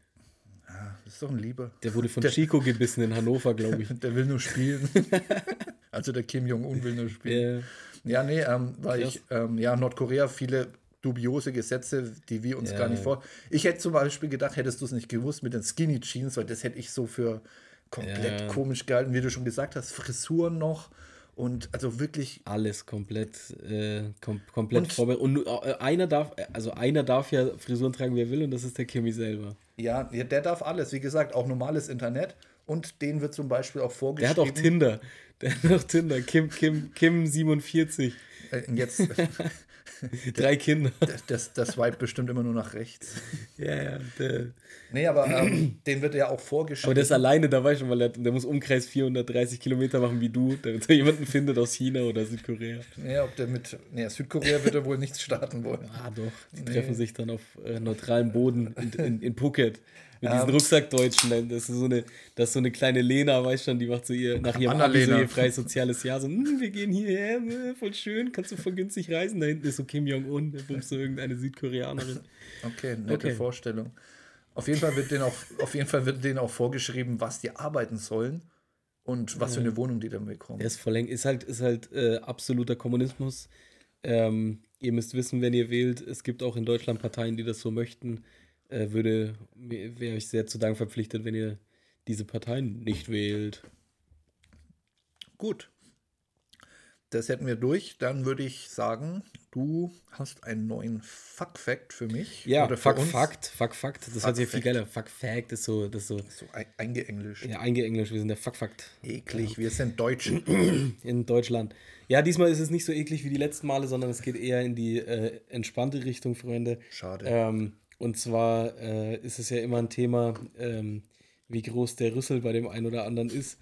Das ist doch ein Lieber. Der wurde von Der- Chico gebissen in Hannover, glaube ich. Der will nur spielen. also der Kim Jong-un will nur spielen. Äh, Ja, nee, ähm, weil ich, ähm, ja, Nordkorea viele dubiose Gesetze, die wir uns Ja, gar nicht vor. Ich hätte zum Beispiel gedacht, hättest du es nicht gewusst mit den Skinny Jeans, weil das hätte ich so für komplett Ja. komisch gehalten, wie du schon gesagt hast, Frisuren noch und also wirklich, alles komplett, äh, kom komplett Und- vorbereitet. Und äh, einer darf, also einer darf ja Frisuren tragen, wie er will, und das ist der Kimi selber. ja, der darf alles, wie gesagt, auch normales Internet und den wird zum Beispiel auch Der vorgeschrieben. hat auch Tinder. Der hat auch Tinder. Kim, Kim, Kim 47. Äh, jetzt, Drei Kinder. das, das swipe bestimmt immer nur nach rechts. Ja, ja. Der, Nee, aber ähm, den wird ja auch vorgeschrieben. aber der ist alleine dabei schon, weil er, der muss Umkreis 430 Kilometer machen wie du, damit er jemanden findet aus China oder Südkorea. Ja, ob der mit. Nee, Südkorea wird er wohl nichts starten wollen. Ah, doch. Die Nee. treffen sich dann auf äh, neutralem Boden in, in, in Phuket. Mit diesen Ähm. Rucksackdeutschen. Das ist so eine, das ist so eine kleine Lena, weißt du schon, die macht so ihr, nach ihrem Abi so ihr freies soziales Jahr. So, "Hm, wir gehen hierher, äh, voll schön, kannst du voll günstig reisen. Da hinten ist so Kim Jong-un, der bummst so irgendeine Südkoreanerin. Okay, nette Okay. Vorstellung. Auf jeden Fall wird denen auch, auf jeden Fall wird denen auch vorgeschrieben, was die arbeiten sollen und was für eine Wohnung die dann bekommen. Der ist. Ist halt, ist halt äh, absoluter Kommunismus. Ähm, ihr müsst wissen, wenn ihr wählt, es gibt auch in Deutschland Parteien, die das so möchten. Äh, würde, wäre ich sehr zu Dank verpflichtet, wenn ihr diese Parteien nicht wählt. Gut. Das hätten wir durch. Dann würde ich sagen, du hast einen neuen Fuck-Fact für mich. Ja, Oder Fuck. Fakt, Fuck Fakt, das hört sich ja viel Fact. geiler. Fuck Fact ist so, das ist so So ein- eingeenglischt. ja, eingeenglischt, wir sind der Fuck Fakt Eklig. Wir sind Deutsche. in Deutschland. Ja, diesmal ist es nicht so eklig wie die letzten Male, sondern es geht eher in die äh, entspannte Richtung, Freunde. Schade. Ähm, und zwar äh, ist es ja immer ein Thema, ähm, wie groß der Rüssel bei dem einen oder anderen ist.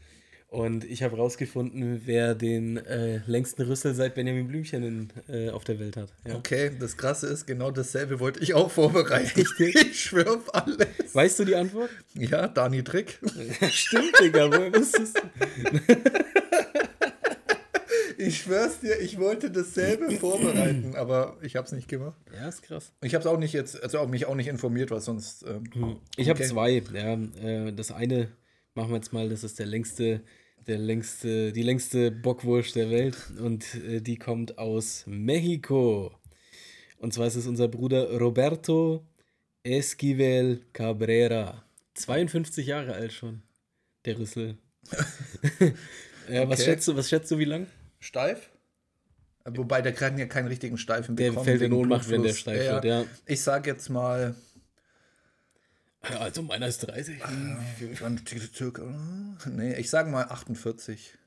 Und ich habe rausgefunden, wer den äh, längsten Rüssel seit Benjamin Blümchen in, äh, auf der Welt hat. Ja. Okay, das Krasse ist, genau dasselbe wollte ich auch vorbereiten. Ich schwöre auf alles. Weißt du die Antwort? Ja, Dani Trick. Stimmt, Digga, woher wusstest du? Ich schwör's dir, ich wollte dasselbe vorbereiten, aber ich habe es nicht gemacht. Ja, ist krass. Ich habe es auch nicht jetzt, also auch mich auch nicht informiert, weil sonst. Ähm, Ich habe Okay. zwei. Ja, äh, das eine machen wir jetzt mal, das ist der längste, der längste, die längste Bockwurst der Welt und äh, die kommt aus Mexiko. Und zwar ist es unser Bruder Roberto Esquivel Cabrera. 52 Jahre alt schon, der Rüssel. ja, was, Okay. schätzt du, was schätzt du, wie lang? Steif? Äh, Wobei der kann ja keinen richtigen Steifen Der bekommen. fällt in Ohnmacht, wenn der steif wird, ja. Ich sag jetzt mal. ja. Also meiner ist 30. Dann Türke- Nee, ich sag mal 48.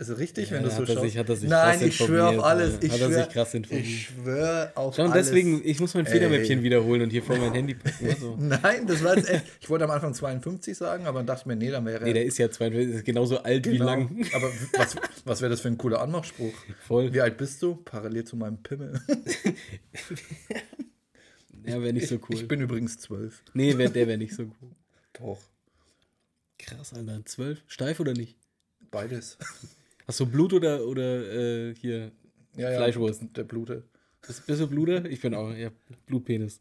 Ist es richtig, Ja, wenn du so schaust? sich- Nein, ich schwöre auf alles. Ich Hat er schwör, sich krass informiert. Ich schwöre auf und alles. deswegen, ich muss mein Federmäppchen wiederholen und hier vor mein Handy packen. Also. Nein, das war jetzt echt. Ich wollte am Anfang 52 sagen, aber dann dachte ich mir, nee, dann wäre Nee, der ist ja 42, ist genauso alt wie Genau. lang. Aber was, was wäre das für ein cooler Anmachspruch? Voll. Wie alt bist du? Parallel zu meinem Pimmel. Ja, wäre nicht so cool. Ich bin übrigens zwölf. nee, wär, der wäre nicht so cool. Doch. Krass, Alter. Zwölf? Steif oder nicht? Beides. Hast du Blut oder, oder äh, hier Ja, ja, Fleischwurst? Der Blute. Bist, bist du Bluter? Ich bin auch, ja, Blutpenis.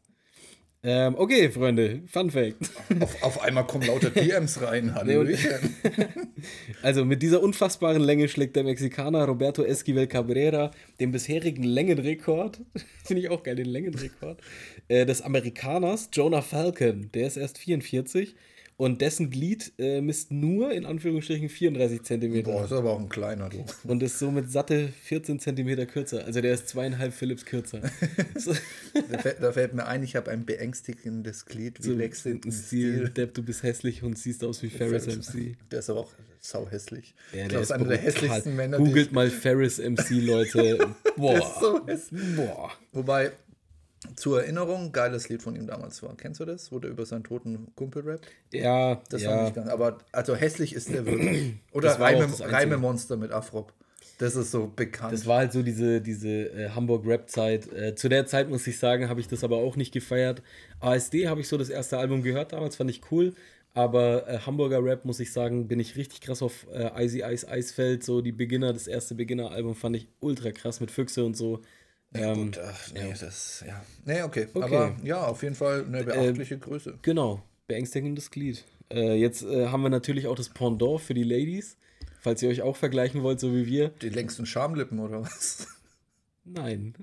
Ähm, okay, Freunde, Fun Fact. Auf, auf einmal kommen lauter DMs rein. Hallöchen. Also mit dieser unfassbaren Länge schlägt der Mexikaner Roberto Esquivel Cabrera den bisherigen Längenrekord, finde ich auch geil, den Längenrekord, äh, des Amerikaners Jonah Falcon. Der ist erst 44 und dessen Glied äh, misst nur in Anführungsstrichen 34 Zentimeter Boah, ist aber auch ein kleiner, du. und ist somit satte 14 Zentimeter kürzer. Also der ist zweieinhalb Philips kürzer. so, Da fällt, da fällt mir ein, ich habe ein beängstigendes Glied. Wie so ein Stil? Depp, du bist hässlich und siehst aus wie Ferris MC. Der ist aber auch sau hässlich. Ja, ich der glaube, ist einer der hässlichsten Männer, Googelt mal Ferris MC, Leute. Der Boah. ist so hässlich. Boah. Wobei, zur Erinnerung, geiles Lied von ihm damals war. Kennst du das? Wo der über seinen toten Kumpel rappt? Ja, Das ja. fand ich ganz. Aber also hässlich ist der wirklich. Oder war Reime, das Einzige. Reimemonster mit Afrop. Das ist so bekannt. Das war halt so diese, diese äh, Hamburg-Rap-Zeit. Äh, zu der Zeit, muss ich sagen, habe ich das aber auch nicht gefeiert. ASD habe ich so das erste Album gehört damals, fand ich cool. Aber äh, Hamburger Rap, muss ich sagen, bin ich richtig krass auf äh, Icy Ice Eisfeld. So die Beginner, das erste Beginner-Album fand ich ultra krass mit Füchse und so. Ja, Ähm, gut, ach, nee, das, ja. Nee, okay. Okay. Aber ja, auf jeden Fall eine beachtliche Größe. Genau, beängstigendes Glied. Äh, jetzt äh, haben wir natürlich auch das Pendant für die Ladies. Falls ihr euch auch vergleichen wollt, so wie wir. Die längsten Schamlippen oder was? Nein,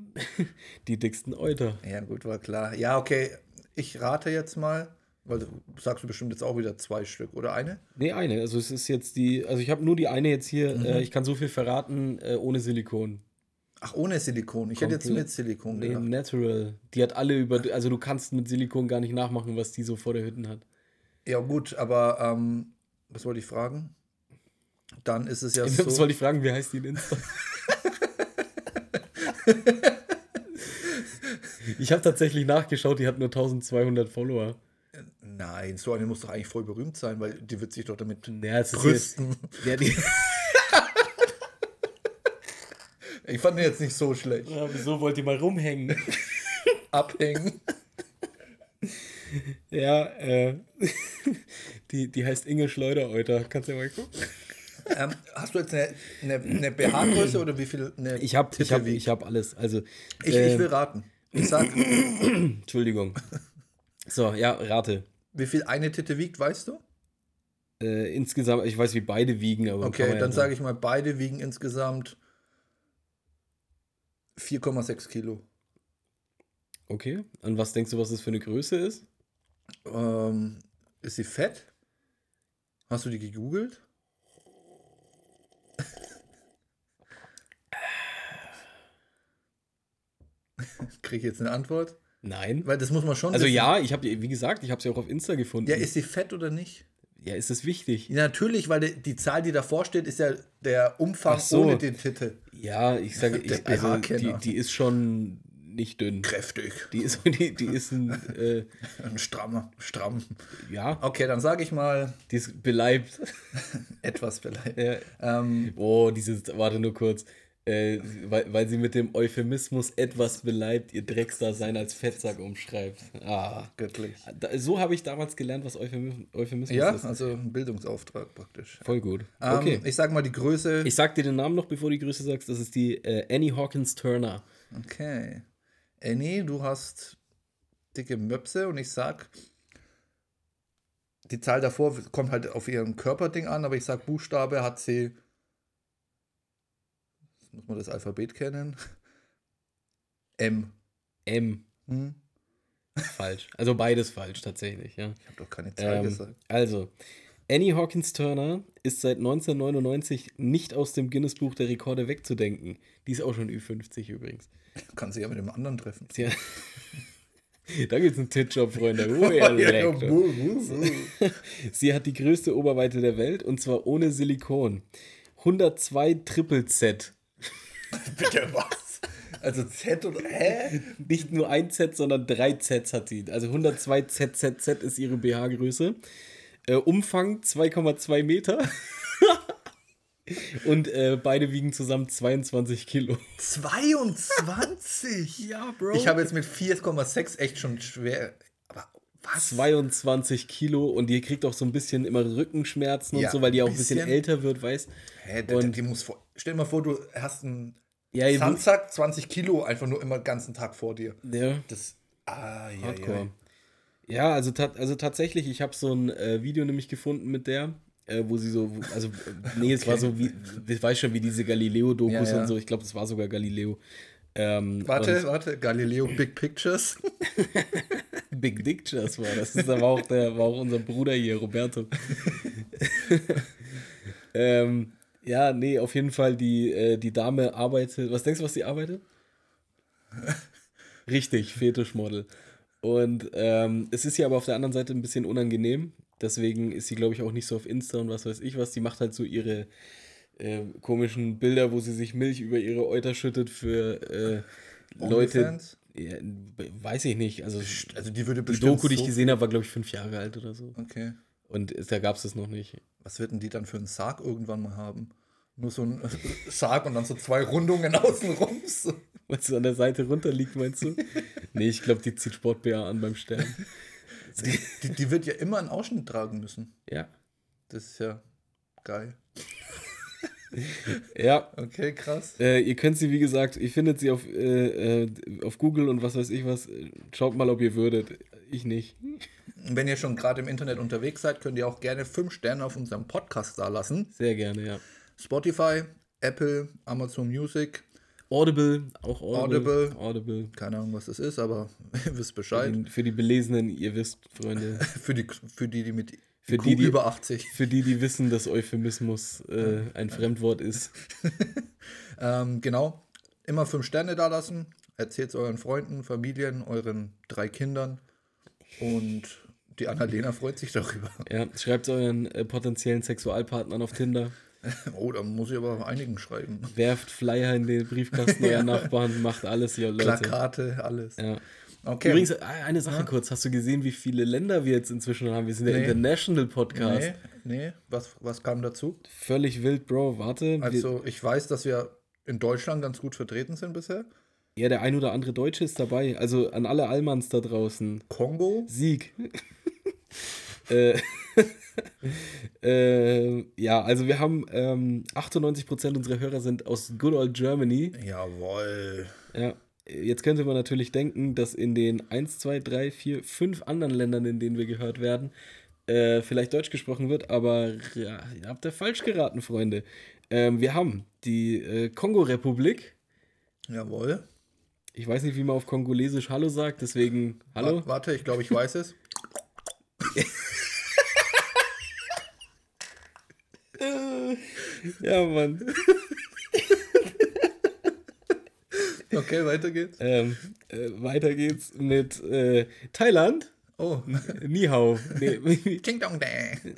die dicksten Euter. Ja, gut, war klar. Ja, okay. Ich rate jetzt mal, weil du sagst du bestimmt jetzt auch wieder zwei Stück oder eine? Nee, eine. Also es ist jetzt die, also ich habe nur die eine jetzt hier, Mhm. äh, ich kann so viel verraten, äh, ohne Silikon. Ach, ohne Silikon. Ich hätte jetzt Komplett. mit Silikon Nee, gedacht. natural. Die hat alle über, also du kannst mit Silikon gar nicht nachmachen, was die so vor der Hütten hat. Ja, gut, aber ähm, was wollte ich fragen? Dann ist es ja Was so. soll ich fragen, wie heißt die in Insta? ich habe tatsächlich nachgeschaut, die hat nur 1200 Follower. Nein, so eine muss doch eigentlich voll berühmt sein, weil die wird sich doch damit Ja, ist brüsten. Jetzt, ja, die, Ich fand den jetzt nicht so schlecht. ja, wieso wollt ihr mal rumhängen? Abhängen. Ja, äh, die, die heißt Inge Schleudereuter. Kannst du ja mal gucken. ähm, hast du jetzt eine, eine, eine BH-Größe oder wie viel eine Ich habe ich hab, ich hab alles. Also, ich, äh, ich will raten. Ich sag, Entschuldigung. So, ja, rate. wie viel eine Titte wiegt, weißt du? Äh, insgesamt, ich weiß, wie beide wiegen, aber. Okay, dann sage ich mal, beide wiegen insgesamt 4,6 Kilo. Okay. Und was denkst du, was das für eine Größe ist? Ähm, ist sie fett? Hast du die gegoogelt? Kriege ich jetzt eine Antwort? Nein. Weil das muss man schon Also wissen. ja, ich habe, wie gesagt, ich habe sie auch auf Insta gefunden. Ja, ist sie fett oder nicht? Ja, ist das wichtig? Ja, natürlich, weil die, die Zahl, die davor steht, ist ja der Umfang so. ohne die Titte. Ja, ich sage, ich, also die, die ist schon nicht dünn. Kräftig. Die ist, die, die ist ein, äh, Ein strammer, stramm. ja, Okay, dann sage ich mal die ist beleibt. etwas vielleicht. Ja. Ähm, Oh, dieses, warte nur kurz. Äh, weil, weil sie mit dem Euphemismus etwas beleibt, ihr Drecksdasein als Fettsack umschreibt. Ah. göttlich. Da, so habe ich damals gelernt, was Euphemismus, Euphemismus Ja, ist. also ein Bildungsauftrag praktisch. Voll gut. Ähm, Okay. Ich sag mal die Größe. Ich sag dir den Namen noch, bevor du die Größe sagst. Das ist die äh, Annie Hawkins Turner. Okay. Annie, du hast dicke Möpse und ich sag, die Zahl davor kommt halt auf ihren Körperding an, aber ich sag, Buchstabe hat sie, muss man das Alphabet kennen, M. M. Hm? Falsch. Also beides falsch, tatsächlich, ja. Ich habe doch keine Zahl Ähm, gesagt. also, Annie Hawkins Turner ist seit 1999 nicht aus dem Guinness-Buch der Rekorde wegzudenken. Die ist auch schon Ü50 übrigens. Kann sie ja mit dem anderen treffen. Hat da gibt's einen Titjob, Freunde. Oh, ja, buh, buh, buh. Sie hat die größte Oberweite der Welt und zwar ohne Silikon. 102 Triple Z. Bitte was? Also Z und hä? Nicht nur ein Z, sondern drei Zs hat sie. Also 102 ZZZ ist ihre BH-Größe. Äh, Umfang 2,2 Meter. Und äh, beide wiegen zusammen 22 Kilo. 22? Ja, Bro. Ich habe jetzt mit 4,6 echt schon schwer. Aber was? 22 Kilo und die kriegt auch so ein bisschen immer Rückenschmerzen Ja, und so, weil die auch ein bisschen. bisschen älter wird, weißt Hä, der, Und- die muss vor, stell dir mal vor, du hast einen Ja, Samstag 20 Kilo einfach nur immer den ganzen Tag vor dir. Ja, Das. Ah, ja, Hardcore. ja. Ja, also, ta also tatsächlich, ich habe so ein äh, Video nämlich gefunden mit der, äh, wo sie so, also, nee, es war so wie, ich weiß schon, wie diese Galileo-Dokus Ja, ja. und so, ich glaube, das war sogar Galileo. Ähm, Warte, warte, Galileo Big Pictures. Big Dictures war das. Das war auch, der, war auch unser Bruder hier, Roberto. ähm, ja, nee, auf jeden Fall, die, äh, die Dame arbeitet. Was denkst du, was sie arbeitet? Richtig, Fetischmodel. Und ähm, es ist ja aber auf der anderen Seite ein bisschen unangenehm. Deswegen ist sie, glaube ich, auch nicht so auf Insta und was weiß ich was. Die macht halt so ihre äh, komischen Bilder, wo sie sich Milch über ihre Euter schüttet für äh, Leute. Ja, weiß ich nicht. Also, Also die würde die bestimmt. Doku, die ich so- gesehen habe, war, glaube ich, fünf Jahre alt oder so. Okay. Und es- da gab es das noch nicht. Was wird denn die dann für einen Sarg irgendwann mal haben? Nur so ein Sarg und dann so zwei Rundungen außenrum. Was so an der Seite runterliegt, meinst du? nee, ich glaube, die zieht Sport-BA an beim Sterben. Die, die wird ja immer einen Ausschnitt tragen müssen. Ja. Das ist ja geil. Ja. Okay, krass. Äh, ihr könnt sie, wie gesagt, ihr findet sie auf, äh, äh, auf Google und was weiß ich was. Schaut mal, ob ihr würdet. Ich nicht. Wenn ihr schon gerade im Internet unterwegs seid, könnt ihr auch gerne fünf Sterne auf unserem Podcast da lassen. Sehr gerne, ja. Spotify, Apple, Amazon Music. Audible, auch Audible. Audible. Audible. Keine Ahnung, was das ist, aber ihr wisst Für Bescheid. die, für die Belesenen, ihr wisst, Freunde. Für die, für die, die mit Für die, die- über 80. Für die, die wissen, dass Euphemismus äh, ein Fremdwort ist. Ähm, genau. Immer fünf Sterne da lassen. Erzählt es euren Freunden, Familien, euren drei Kindern. Und die Annalena freut sich darüber. Ja, schreibt euren äh, potenziellen Sexualpartnern auf Tinder. Oh, da muss ich aber einigen schreiben. Werft Flyer in den Briefkasten eurer Nachbarn, macht alles, ihr Leute. Plakate, alles. Ja. Okay. Übrigens, äh, eine Sache kurz. Hast du gesehen, wie viele Länder wir jetzt inzwischen haben? Wir sind der Nee. International Podcast. nee, nee. Was, was kam dazu? Völlig wild, Bro. Warte. Also, ich weiß, dass wir in Deutschland ganz gut vertreten sind bisher. Ja, der ein oder andere Deutsche ist dabei. Also an alle Allmanns da draußen. Kongo, Sieg. äh, äh, ja, also wir haben ähm, 98% unserer Hörer sind aus Good Old Germany. jawohl. Ja, jetzt könnte man natürlich denken, dass in den 1, 2, 3, 4, 5 anderen Ländern, in denen wir gehört werden, äh, vielleicht Deutsch gesprochen wird, aber ja, ihr habt ja falsch geraten, Freunde. Ähm, wir haben die äh, Kongo-Republik. Jawohl. Ich weiß nicht, wie man auf Kongolesisch Hallo sagt, deswegen Hallo. Wa- Warte, ich glaube, ich weiß es. Ja, Mann. Okay, weiter geht's. ähm, äh, weiter geht's mit äh, Thailand. Oh, Ni hao. Nee, Ding Dong Dang.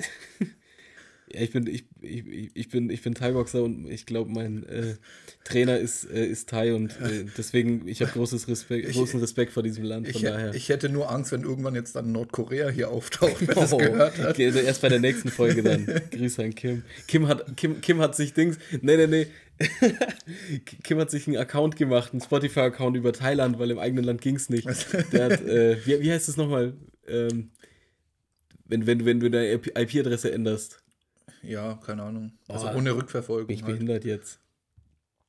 Ja, ich bin, ich, ich, ich bin, ich bin Thai-Boxer und ich glaube, mein äh, Trainer ist, äh, ist Thai und äh, deswegen, ich habe großes Respekt, großen Respekt vor diesem Land, Ich, daher. ich hätte nur Angst, wenn irgendwann jetzt dann Nordkorea hier auftaucht, das Oh, gehört hat. okay, also erst bei der nächsten Folge dann. Grüße an Kim. Kim hat, Kim, Kim hat sich Dings. Nee, nee, nee. Kim hat sich einen Account gemacht, einen Spotify-Account über Thailand, weil im eigenen Land ging es nicht. Der hat, äh, wie, wie heißt es nochmal? Ähm, wenn, wenn, wenn du deine IP-Adresse änderst. Ja, keine Ahnung. Also Oh, ohne Rückverfolgung. Ich halt. behindert jetzt?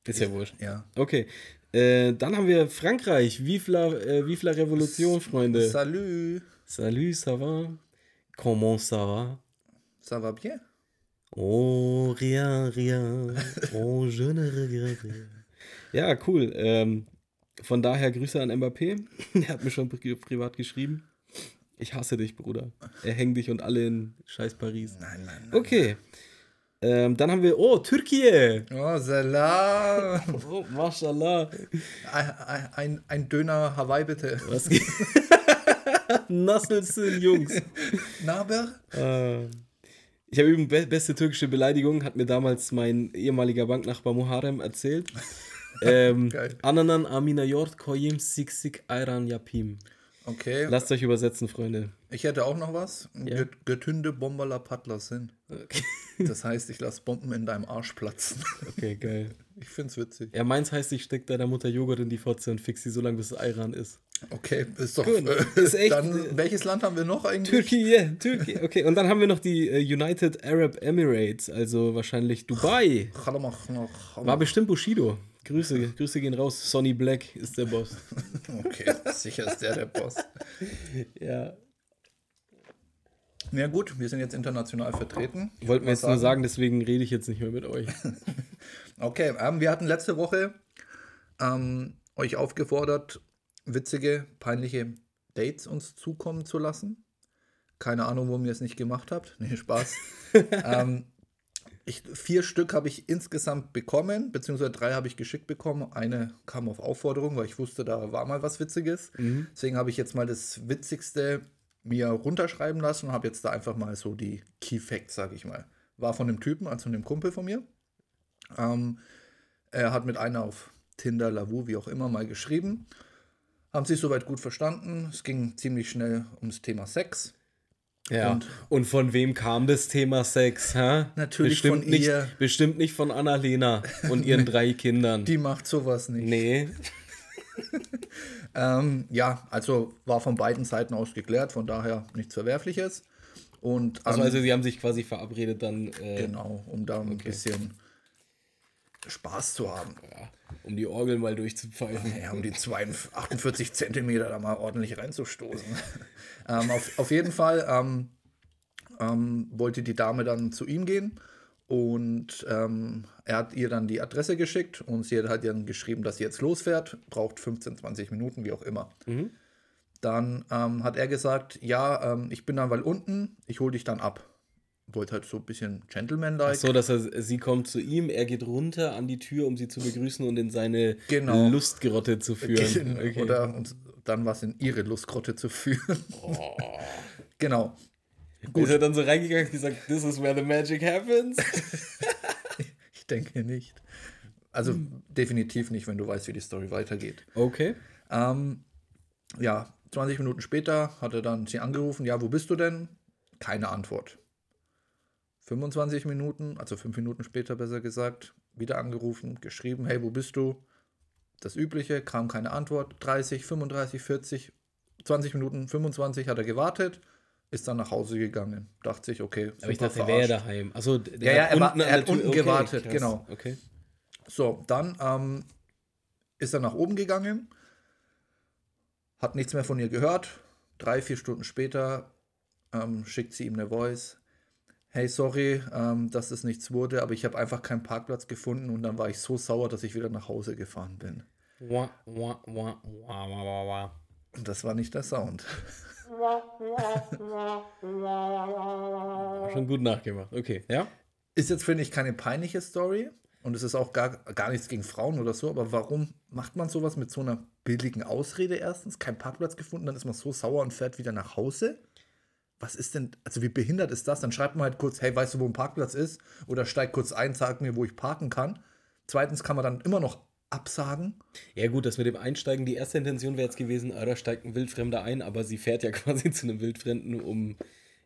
Ist ja wurscht. Ja. Okay. Äh, dann haben wir Frankreich. Vive la, äh, vive la Revolution, Freunde. Salut. Salut, ça va? Comment ça va? Ça va bien? Oh, rien, rien. Oh, je ne regrette rien. Ja, cool. Ähm, von daher Grüße an Mbappé. Er hat mir schon pri privat geschrieben. Ich hasse dich, Bruder. Er hängt dich und alle in scheiß Paris. Nein, nein, nein. Okay. Ähm, dann haben wir, oh, Türkei. Oh, Salam. Oh, mashallah. ein, ein- ein, Döner Hawaii bitte. Was geht? Nasselsen, Jungs. Naber? Äh, Ich habe übrigens be beste türkische Beleidigung, hat mir damals mein ehemaliger Banknachbar Muharrem erzählt. ähm. Ananan amina yort koyim sik sik ayran yapim. Okay. Lasst euch übersetzen, Freunde. Ich hätte auch noch was. Ja. Get- Getünde Bombala Pattler sind. Okay, Das heißt, ich lasse Bomben in deinem Arsch platzen. okay geil. Ich find's witzig. Ja, meins heißt, ich steck deiner Mutter Joghurt in die Fotze und fix sie so lange, bis es Ayran ist. Okay, ist doch. Gut, Äh, ist echt, dann, äh, welches Land haben wir noch eigentlich? Türkei, Türkei. Okay, und dann haben wir noch die äh, United Arab Emirates, also wahrscheinlich Dubai. War bestimmt Bushido. Grüße, Grüße gehen raus. Sonny Black ist der Boss. Okay, sicher ist der der Boss. Ja. Ja gut, wir sind jetzt international vertreten. Wollten wir Was jetzt nur sagen, deswegen rede ich jetzt nicht mehr mit euch. Okay, ähm, wir hatten letzte Woche ähm, euch aufgefordert, witzige, peinliche Dates uns zukommen zu lassen. Keine Ahnung, warum ihr es nicht gemacht habt. Nee, Spaß. ähm, ich, vier Stück habe ich insgesamt bekommen, beziehungsweise drei habe ich geschickt bekommen. Eine kam auf Aufforderung, weil ich wusste, da war mal was Witziges. Deswegen habe ich jetzt mal das Witzigste mir runterschreiben lassen und habe jetzt da einfach mal so die Key Facts, sage ich mal. War von dem Typen, also von dem Kumpel von mir. Ähm, er hat mit einer auf Tinder, Lavu, wie auch immer, mal geschrieben. Haben sich soweit gut verstanden. Es ging ziemlich schnell ums Thema Sex. Ja. Und, Und- von wem kam das Thema Sex? Hä? Natürlich bestimmt von nicht, ihr. Bestimmt nicht von Annalena und ihren drei Kindern. Die macht sowas nicht. nee. Ähm, ja, also war von beiden Seiten aus geklärt, von daher nichts Verwerfliches. Und Also, an- also sie haben sich quasi verabredet dann, äh, genau, um da ein bisschen Spaß zu haben. ja, um die Orgel mal durchzupfeifen. Ja, um die 42, 48 Zentimeter da mal ordentlich reinzustoßen. ähm, auf, auf jeden Fall ähm, ähm, wollte die Dame dann zu ihm gehen und ähm, er hat ihr dann die Adresse geschickt und sie hat dann geschrieben, dass sie jetzt losfährt, braucht 15, 20 Minuten, wie auch immer. Dann ähm, hat er gesagt, ja, ähm, ich bin dann mal unten, ich hole dich dann ab. Wollte halt so ein bisschen Gentleman-like. So, dass er, sie kommt zu ihm, er geht runter an die Tür, um sie zu begrüßen und in seine Genau. Lustgrotte zu führen. Okay. Oder und dann was in ihre Lustgrotte zu führen. genau. Ist er dann so reingegangen und gesagt, this is where the magic happens? Ich denke nicht. Also definitiv nicht, wenn du weißt, wie die Story weitergeht. Okay. Ähm, ja, 20 Minuten später hat er dann sie angerufen, ja, wo bist du denn? Keine Antwort. 25 Minuten, also 5 Minuten später besser gesagt, wieder angerufen, geschrieben, hey, wo bist du? Das Übliche, kam keine Antwort. 30, 35, 40, 20 Minuten, 25 hat er gewartet, ist dann nach Hause gegangen. Dachte sich, okay, Aber ich dachte, er wäre daheim. Der Ja, ja, er war- er hat unten gewartet, krass. genau. Okay. So, dann ähm, ist er nach oben gegangen, hat nichts mehr von ihr gehört. Drei, vier Stunden später ähm, schickt sie ihm eine Voice. Hey, sorry, ähm, dass es nichts wurde, aber ich habe einfach keinen Parkplatz gefunden und dann war ich so sauer, dass ich wieder nach Hause gefahren bin. Wah, wah, wah, wah, wah, wah, wah. Und das war nicht der Sound. Schon gut nachgemacht. Okay, ja? Ist jetzt, finde ich, keine peinliche Story und es ist auch gar, gar nichts gegen Frauen oder so, aber warum macht man sowas mit so einer billigen Ausrede erstens? Kein Parkplatz gefunden, dann ist man so sauer und fährt wieder nach Hause? Was ist denn, also wie behindert ist das? Dann schreibt man halt kurz, hey, weißt du, wo ein Parkplatz ist? Oder steigt kurz ein, sag mir, wo ich parken kann. Zweitens kann man dann immer noch absagen. Ja, gut, das mit dem Einsteigen, die erste Intention wäre jetzt gewesen, da steigt ein Wildfremder ein, aber sie fährt ja quasi zu einem Wildfremden, um.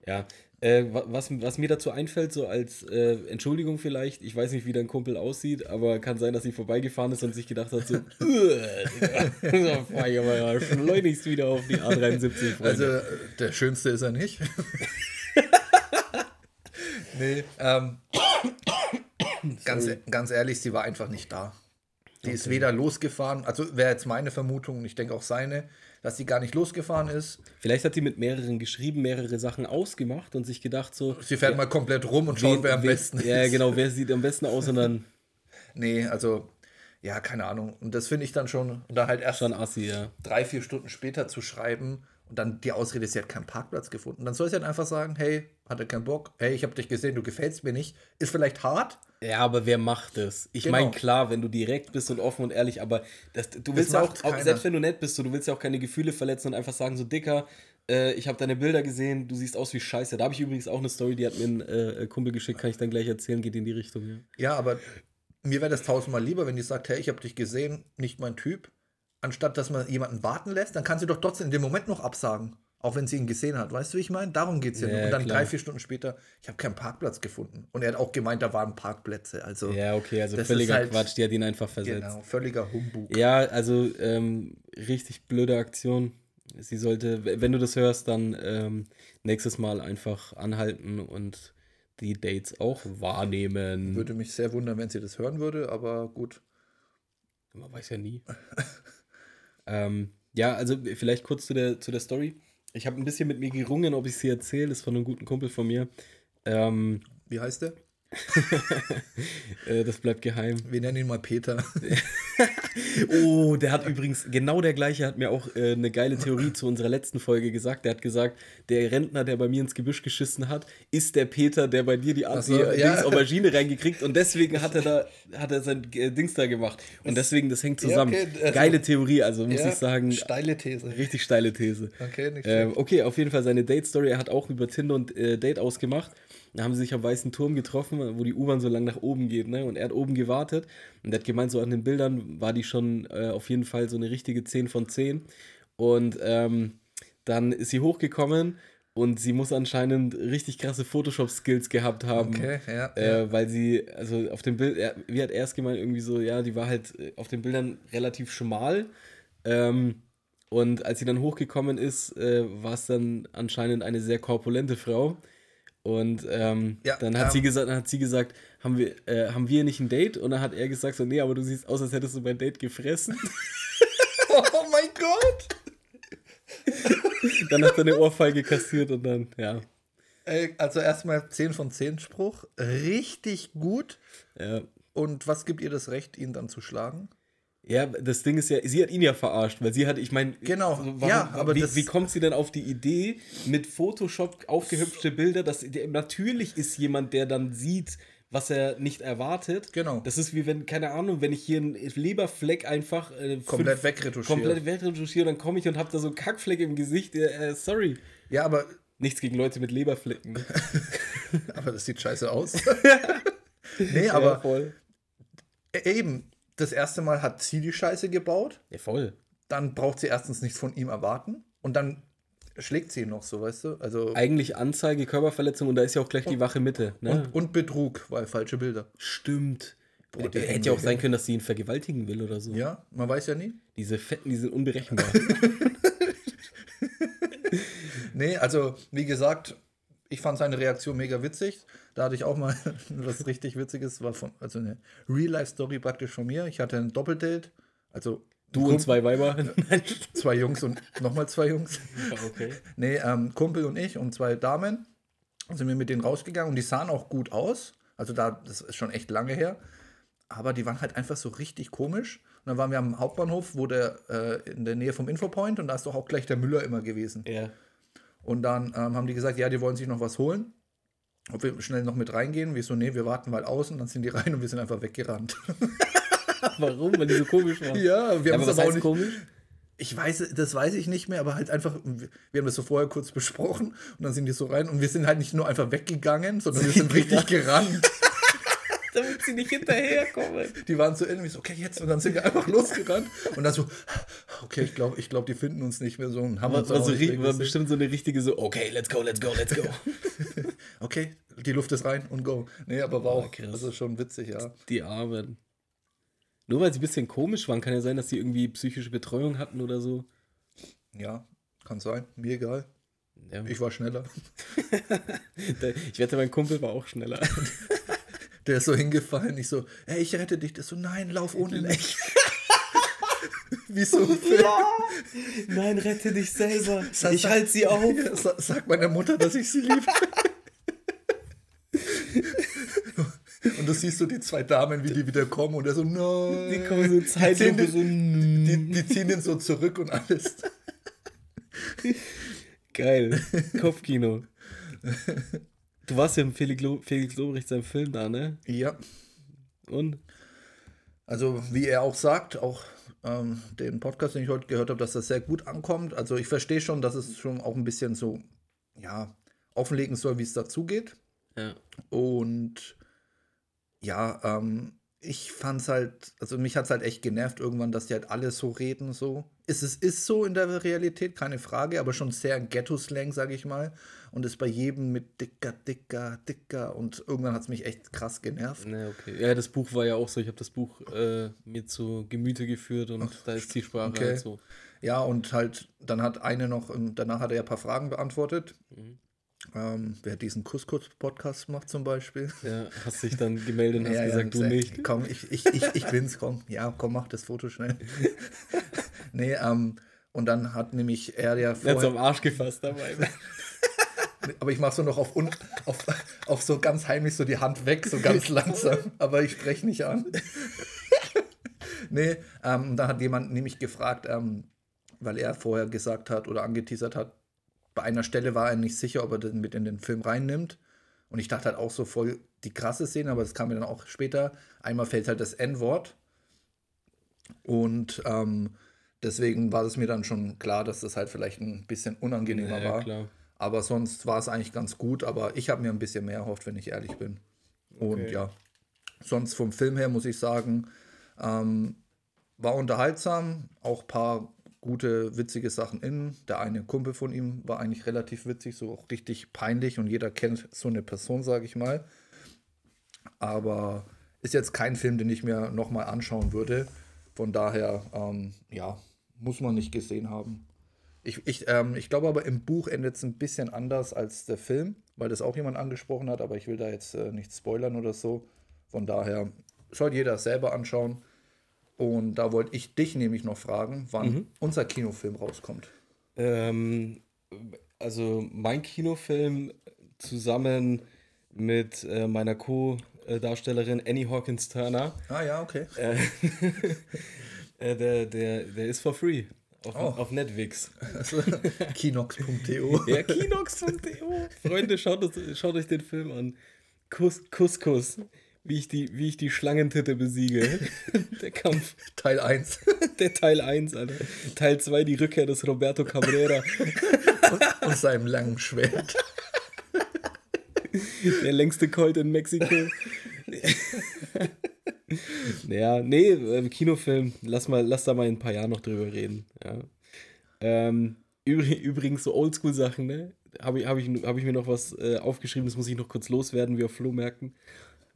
Ja. Äh, wa- was, was mir dazu einfällt, so als äh, Entschuldigung vielleicht, ich weiß nicht, wie dein Kumpel aussieht, aber kann sein, dass sie vorbeigefahren ist und sich gedacht hat, so, so fahr ich aber ja schleunigst wieder auf die A73, Freunde. Also, äh, der Schönste ist er nicht. nee, ähm, ganz, ganz ehrlich, sie war einfach nicht da. Die ist weder losgefahren, also wäre jetzt meine Vermutung und ich denke auch seine, dass sie gar nicht losgefahren ist. Vielleicht hat sie mit mehreren geschrieben, mehrere Sachen ausgemacht und sich gedacht, so. Sie fährt mal komplett rum und schaut, wer am besten ist. Ja, genau, wer sieht am besten aus und dann Nee, also, ja, keine Ahnung. Und das finde ich dann schon, da halt erst schon assi, ja. drei, vier Stunden später zu schreiben und dann die Ausrede, sie hat keinen Parkplatz gefunden. Dann soll sie halt einfach sagen, hey, hatte keinen Bock, hey, ich habe dich gesehen, du gefällst mir nicht. Ist vielleicht hart, Ja, aber wer macht das? Ich Genau. meine, klar, wenn du direkt bist und offen und ehrlich, aber das, du willst ja auch, keiner. selbst wenn du nett bist, so, du willst ja auch keine Gefühle verletzen und einfach sagen, so Dicker, äh, ich habe deine Bilder gesehen, du siehst aus wie Scheiße. Da habe ich übrigens auch eine Story, die hat mir ein äh, Kumpel geschickt, kann ich dann gleich erzählen, geht in die Richtung. Ja, Ja, aber mir wäre das tausendmal lieber, wenn die sagt, hey, ich habe dich gesehen, nicht mein Typ. Anstatt dass man jemanden warten lässt, dann kann sie doch trotzdem in dem Moment noch absagen. Auch wenn sie ihn gesehen hat. Weißt du, wie ich meine? Darum geht es ja. Ja, nur. Und dann klar. drei, vier Stunden später, ich habe keinen Parkplatz gefunden. Und er hat auch gemeint, da waren Parkplätze. Also, ja okay, also völliger halt- Quatsch, die hat ihn einfach versetzt. genau, völliger Humbug. Ja, also ähm, richtig blöde Aktion. Sie sollte, wenn du das hörst, dann ähm, nächstes Mal einfach anhalten und die Dates auch wahrnehmen. Würde mich sehr wundern, wenn sie das hören würde, aber gut. Man weiß ja nie. ähm, ja, also vielleicht kurz zu der, zu der Story. Ich habe ein bisschen mit mir gerungen, ob ich sie erzähle. Das ist von einem guten Kumpel von mir. Ähm, Wie heißt der? äh, das bleibt geheim. Wir nennen ihn mal Peter. Oh, der hat übrigens, genau der gleiche hat mir auch äh, eine geile Theorie zu unserer letzten Folge gesagt. Der hat gesagt, der Rentner, der bei mir ins Gebüsch geschissen hat, ist der Peter, der bei dir die, die so, ja. Aubergine reingekriegt und deswegen hat er da hat er sein äh, Dings da gemacht. Und deswegen, das hängt Ja, zusammen. okay, also- Geile Theorie, also muss Ja, ich sagen, Steile These. richtig steile These. Okay, nicht Ähm, schlecht. okay, auf jeden Fall seine Date-Story. Er hat auch über Tinder und äh, Date ausgemacht. Da haben sie sich am Weißen Turm getroffen, wo die U-Bahn so lang nach oben geht. Ne? Und er hat oben gewartet. Und er hat gemeint, so an den Bildern war die schon äh, auf jeden Fall so eine richtige 10 von 10. Und ähm, dann ist sie hochgekommen und sie muss anscheinend richtig krasse Photoshop-Skills gehabt haben. Okay, ja. ja. Äh, weil sie, also auf dem Bild, er, wie hat er es gemeint, irgendwie so, ja, die war halt äh, auf den Bildern relativ schmal. Ähm, und als sie dann hochgekommen ist, äh, war es dann anscheinend eine sehr korpulente Frau. Und ähm, Ja, dann, hat ähm, sie gesagt, dann hat sie gesagt, haben wir, äh, haben wir nicht ein Date? Und dann hat er gesagt, so, nee, aber du siehst aus, als hättest du mein Date gefressen. Oh mein Gott! dann hat er eine Ohrfeige kassiert und dann, ja. Also erstmal 10 von 10 Spruch. Richtig gut. ja. Und was gibt ihr das Recht, ihn dann zu schlagen? Ja, das Ding ist ja, sie hat ihn ja verarscht, weil sie hat, ich meine, Genau, ja, aber wie, wie kommt sie denn auf die Idee, mit Photoshop aufgehübschte Bilder, dass der, natürlich ist jemand, der dann sieht, was er nicht erwartet. Genau. Das ist wie wenn, keine Ahnung, wenn ich hier einen Leberfleck einfach äh, Komplett wegretuschiert. komplett wegretuschiere, dann komme ich und habe da so einen Kackfleck im Gesicht. Äh, sorry. Ja, aber, Nichts gegen Leute mit Leberflecken. aber das sieht scheiße aus. nee, ja, aber voll. eben, das erste Mal hat sie die Scheiße gebaut. Ja, voll. Dann braucht sie erstens nichts von ihm erwarten. Und dann schlägt sie ihn noch so, weißt du? Also, Eigentlich Anzeige, Körperverletzung und da ist ja auch gleich die wache Mitte. Ne? und, und Betrug, weil falsche Bilder. Stimmt. Boah, Hätte ja auch sein können, dass sie ihn vergewaltigen will oder so. Ja, man weiß ja nie. Diese Fetten, die sind unberechenbar. Nee, also wie gesagt, ich fand seine Reaktion mega witzig. Da hatte ich auch mal was richtig Witziges, war von, also eine Real-Life-Story praktisch von mir. Ich hatte ein Doppeldate, also Du und zwei Weiber. Zwei Jungs und nochmal zwei Jungs. okay. Nee, ähm, Kumpel und ich und zwei Damen sind wir mit denen rausgegangen und die sahen auch gut aus. Also da, das ist schon echt lange her. Aber die waren halt einfach so richtig komisch. Und dann waren wir am Hauptbahnhof, wo der äh, in der Nähe vom Infopoint und da ist doch auch gleich der Müller immer gewesen. Ja. Und dann ähm, haben die gesagt, ja, die wollen sich noch was holen. Ob wir schnell noch mit reingehen. Wir so, nee, wir warten mal aus und dann sind die rein und wir sind einfach weggerannt. Warum? Weil die so komisch waren. ja, wir Ja, haben aber es aber auch nicht. komisch? Ich weiß, das weiß ich nicht mehr, aber halt einfach, wir wir haben das so vorher kurz besprochen und dann sind die so rein und wir sind halt nicht nur einfach weggegangen, sondern wir sind richtig gerannt. Damit sie nicht hinterherkommen. Die waren so irgendwie so, okay, jetzt und dann sind wir einfach losgerannt und dann so, okay, ich glaube, ich glaub, die finden uns nicht mehr so und haben War, uns war, auch so, nicht ri- war bestimmt so eine richtige so, okay, let's go, let's go, let's go. Okay, die Luft ist rein und go. Nee, aber war auch, krass. also schon witzig, ja. Die Armen. Nur weil sie ein bisschen komisch waren, kann ja sein, dass sie irgendwie psychische Betreuung hatten oder so. Ja, kann sein, mir egal. Ja. Ich war schneller. Ich wette, mein Kumpel war auch schneller. Der ist so hingefallen, ich so, hey, ich rette dich. Der so, nein, lauf ohne mich. Wie so ein Film. Nein, rette dich selber. Sag- Ich halte sie auf. Ja, sa- Sag meiner Mutter, dass ich sie liebe. Und du siehst so die zwei Damen, wie die wieder kommen und er so, nein. Die kommen so in die, ziehen Zeitlupe so. die, die ziehen den so zurück und alles. Geil. Kopfkino. Du warst ja im Felix, Lo Felix Lobrecht seinem Film da, ne? Ja, Und? also wie er auch sagt, auch ähm, den Podcast, den ich heute gehört habe, dass das sehr gut ankommt. Also ich verstehe schon, dass es schon auch ein bisschen so, ja, offenlegen soll, wie es dazugeht. Ja. Und ja, ähm, ich fand's halt, also mich hat's halt echt genervt irgendwann, dass die halt alle so reden, so. Es ist, ist so in der Realität, keine Frage, aber schon sehr Ghetto-Slang, sag ich mal. Und ist bei jedem mit dicker, dicker, dicker. Und irgendwann hat's mich echt krass genervt. Ne, okay. Ja, das Buch war ja auch so. Ich habe das Buch äh, mir zu Gemüte geführt und da ist die Sprache okay. halt so. Ja, und halt, dann hat eine noch, danach hat er ja ein paar Fragen beantwortet. Mhm. Ähm, wer diesen Couscous-Podcast macht zum Beispiel. Ja, hast dich dann gemeldet und hast Ja, ja, gesagt, du gesagt, nicht. Komm, ich, ich, ich, ich bin's, komm. Ja, komm, mach das Foto schnell. nee, ähm, und dann hat nämlich er ja Er hat vorher, so am Arsch gefasst dabei. aber ich mach so noch auf, un, auf, auf so ganz heimlich so die Hand weg, so ganz langsam, aber ich spreche nicht an. nee, ähm, und da hat jemand nämlich gefragt, ähm, weil er vorher gesagt hat oder angeteasert hat, bei einer Stelle war er nicht sicher, ob er das mit in den Film reinnimmt. Und ich dachte halt auch so voll die krasse Szene, aber das kam mir dann auch später. Einmal fällt halt das N-Wort. Und ähm, deswegen war es mir dann schon klar, dass das halt vielleicht ein bisschen unangenehmer Ja, war. klar. Aber sonst war es eigentlich ganz gut. Aber ich habe mir ein bisschen mehr erhofft, wenn ich ehrlich bin. Und Okay. ja, sonst vom Film her muss ich sagen, ähm, war unterhaltsam. Auch ein paar gute, witzige Sachen in. Der eine Kumpel von ihm war eigentlich relativ witzig, so auch richtig peinlich. Und jeder kennt so eine Person, sage ich mal. Aber ist jetzt kein Film, den ich mir nochmal anschauen würde. Von daher, ähm, ja, muss man nicht gesehen haben. Ich, ich, ähm, ich glaube aber, im Buch endet es ein bisschen anders als der Film, weil das auch jemand angesprochen hat, aber ich will da jetzt äh, nicht spoilern oder so. Von daher sollte jeder selber anschauen. Und da wollte ich dich nämlich noch fragen, wann unser Kinofilm rauskommt. Ähm, also mein Kinofilm zusammen mit äh, meiner Co-Darstellerin Annie Hawkins Turner, Ah ja, okay. äh, äh, der, der, der ist for free auf, Oh. auf Netflix. Also, Kinox.to. Ja, Kinox.de. Freunde, schaut, schaut euch den Film an. Kuss, Kuss, Kuss. Wie ich die, wie ich die Schlangentitte besiege. Der Kampf, Teil 1. der Teil 1, Alter. Teil 2, die Rückkehr des Roberto Cabrera. und seinem langen Schwert. Der längste Colt in Mexiko. Ja, nee, ähm, Kinofilm. Lass, mal, lass da mal in ein paar Jahren noch drüber reden. Ja. Ähm, übr- übrigens, so Oldschool-Sachen, ne? Habe ich, hab ich, hab ich mir noch was äh, aufgeschrieben, das muss ich noch kurz loswerden, wie auf Flohmärkten.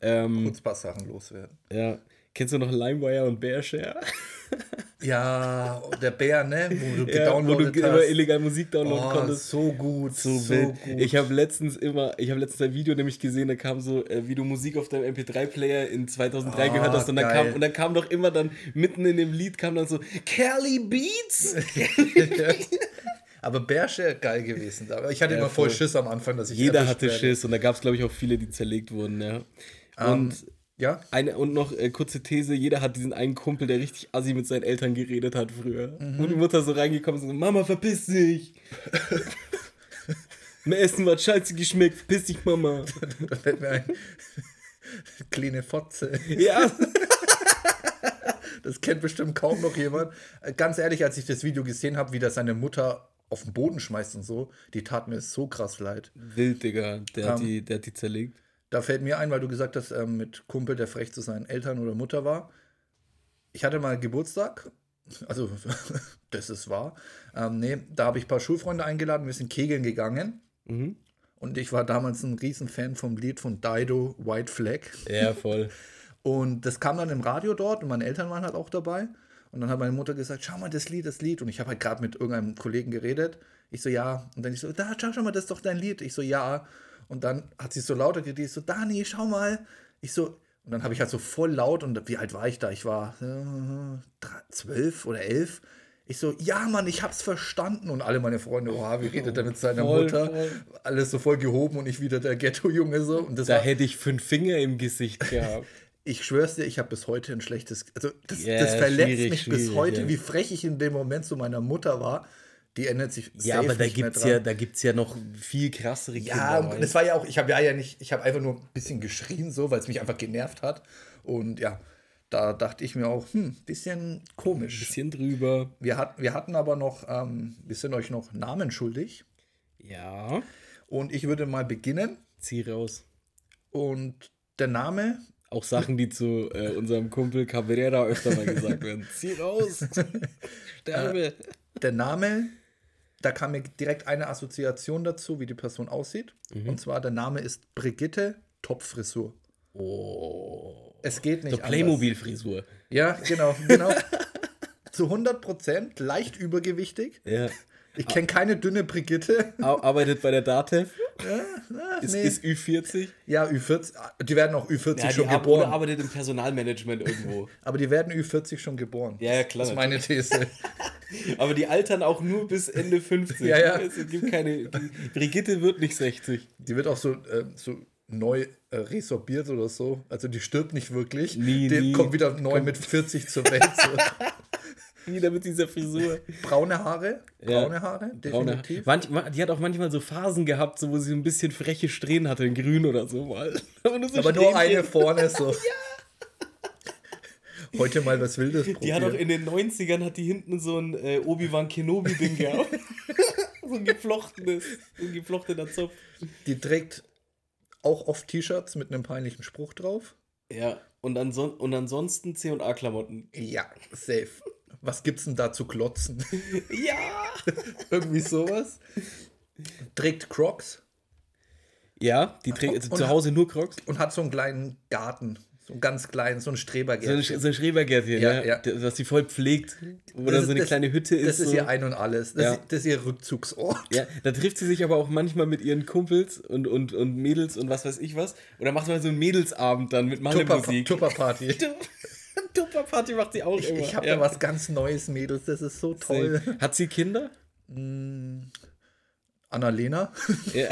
Ähm, Kurz ein paar Sachen loswerden. ja. Kennst du noch LimeWire und Bearshare? Ja, der Bär, ne? Wo du Ja, wo du immer illegal Musik downloaden Oh, konntest. so gut, So, so, wild. gut. Ich habe letztens immer, ich habe letztens ein Video nämlich gesehen, da kam so, äh, wie du Musik auf deinem MP3-Player in 2003 Ah, gehört hast und dann, geil. kam, und dann kam doch immer dann, mitten in dem Lied kam dann so, Kelly Beats! Aber Bärschär geil gewesen. Aber Ich hatte Ja, immer voll. Schiss am Anfang, dass ich Jeder hatte werde. Schiss und da gab es, glaube ich, auch viele, die zerlegt wurden, ja. Ähm, Und, Ja? eine, und noch äh, kurze These, jeder hat diesen einen Kumpel, der richtig assi mit seinen Eltern geredet hat früher. Mhm. Wo die Mutter so reingekommen ist und so, Mama, verpiss dich! Mein Essen hat scheiße geschmeckt, verpiss dich, Mama! Da fällt mir ein. Kleine Fotze. Ja, Das kennt bestimmt kaum noch jemand. Äh, Ganz ehrlich, als ich das Video gesehen habe, wie das seine Mutter auf den Boden schmeißt und so, die tat mir so krass leid. Wild, Digga. Der, hat Ähm, die, der hat die zerlegt. Da fällt mir ein, weil du gesagt hast, ähm, mit Kumpel, der frech zu seinen Eltern oder Mutter war. Ich hatte mal Geburtstag, also das ist wahr. Ähm, nee, da habe ich ein paar Schulfreunde eingeladen, wir sind kegeln gegangen. Mhm. Und ich war damals ein Riesenfan vom Lied von Dido, White Flag. Ja, voll. Und das kam dann im Radio dort und meine Eltern waren halt auch dabei. Und dann hat meine Mutter gesagt, schau mal, das Lied, das Lied. Und ich habe halt gerade mit irgendeinem Kollegen geredet. Ich so, ja. Und dann ich so, da, schau, schau mal, das ist doch dein Lied. Ich so, ja. Und dann hat sie so lauter geredet, ich so, Dani, schau mal. Ich so, und dann habe ich halt so voll laut, und wie alt war ich da? Ich war äh, zwölf oder elf. Ich so, ja, Mann, ich hab's verstanden. Und alle meine Freunde, oha, wie redet er mit seiner Voll, Mutter? voll. Alles so voll gehoben und ich wieder der Ghetto-Junge so. Und Da war, hätte ich fünf Finger im Gesicht gehabt. ich schwör's dir, ich habe bis heute ein schlechtes. Also, das, Ja, das verletzt mich bis heute, ja. wie frech ich in dem Moment zu meiner Mutter war. Die ändert sich ja, aber da gibt's dran. ja, da gibt's ja noch viel krassere Ja, Kinder. und das war ja auch, ich habe ja, ja nicht, ich habe einfach nur ein bisschen geschrien, so, weil es mich einfach genervt hat. Und ja, da dachte ich mir auch, hm, bisschen komisch. Bisschen drüber. Wir, hat, wir hatten aber noch, ähm, wir sind euch noch Namen schuldig. Ja. Und ich würde mal beginnen. Zieh raus. Und der Name, Auch Sachen, die zu äh, unserem Kumpel Cabrera öfter mal gesagt werden. Zieh raus. Sterbe. der Name, da kam mir direkt eine Assoziation dazu, wie die Person aussieht. Und zwar der Name ist Brigitte Topfrisur. Oh. Es geht nicht So Playmobil-Frisur. Ja, genau, genau. Zu 100 Prozent, leicht übergewichtig. Ja. Ich kenne keine dünne Brigitte. Ar- Arbeitet bei der DATEV. Ah, Ist, nee. ist Ü40. ja, Ü40. Die werden auch Ü40 Ja, die schon ar- geboren. oder arbeitet im Personalmanagement irgendwo. aber die werden Ü40 schon geboren. Ja, ja, klar. Das ist meine These. Aber die altern auch nur bis Ende 50. Ja, ja. Es gibt keine. Die Brigitte wird nicht 60. Die wird auch so, äh, so neu äh, resorbiert oder so. Also die stirbt nicht wirklich. Nie, die nie. kommt wieder neu mit 40 zur Welt. So. Wieder mit dieser Frisur. Braune Haare. Ja. Braune Haare, Braune. definitiv. Manch, ma- die hat auch manchmal so Phasen gehabt, so, wo sie ein bisschen freche Strähnen hatte, in grün oder so mal. Aber nur, so Aber nur eine vorne so. Heute mal was Wildes probieren. Die hat auch in den 90ern hat die hinten so ein äh, Obi-Wan Kenobi-Ding gehabt. so ein geflochtenes, so ein geflochtener Zopf. Die trägt auch oft T-Shirts mit einem peinlichen Spruch drauf. Ja, und, anson und ansonsten C&A-Klamotten. Ja, safe. Was gibt's denn da zu klotzen? Ja! Irgendwie sowas. Trägt Crocs Ja, die trägt Und- zu Hause nur Crocs. und hat so einen kleinen Garten. So einen ganz kleinen, so ein, Strebergärtchen. so ein Schrebergärtchen, Ja, ja, ja. was sie voll pflegt. Ist- so eine das- kleine Hütte ist. Das ist so. ihr Ein und Alles. Das, Ja. ist, das ist ihr Rückzugsort. Ja, da trifft sie sich aber auch manchmal mit ihren Kumpels und, und, und Mädels und was weiß ich was. Oder macht mal so einen Mädelsabend dann mit Tupper, Malle-Musik. Tupperparty. Tupperparty macht sie auch Ich, immer. ich habe ja. da was ganz Neues, Mädels. Das ist so toll. Hat sie Kinder? Annalena. Ja.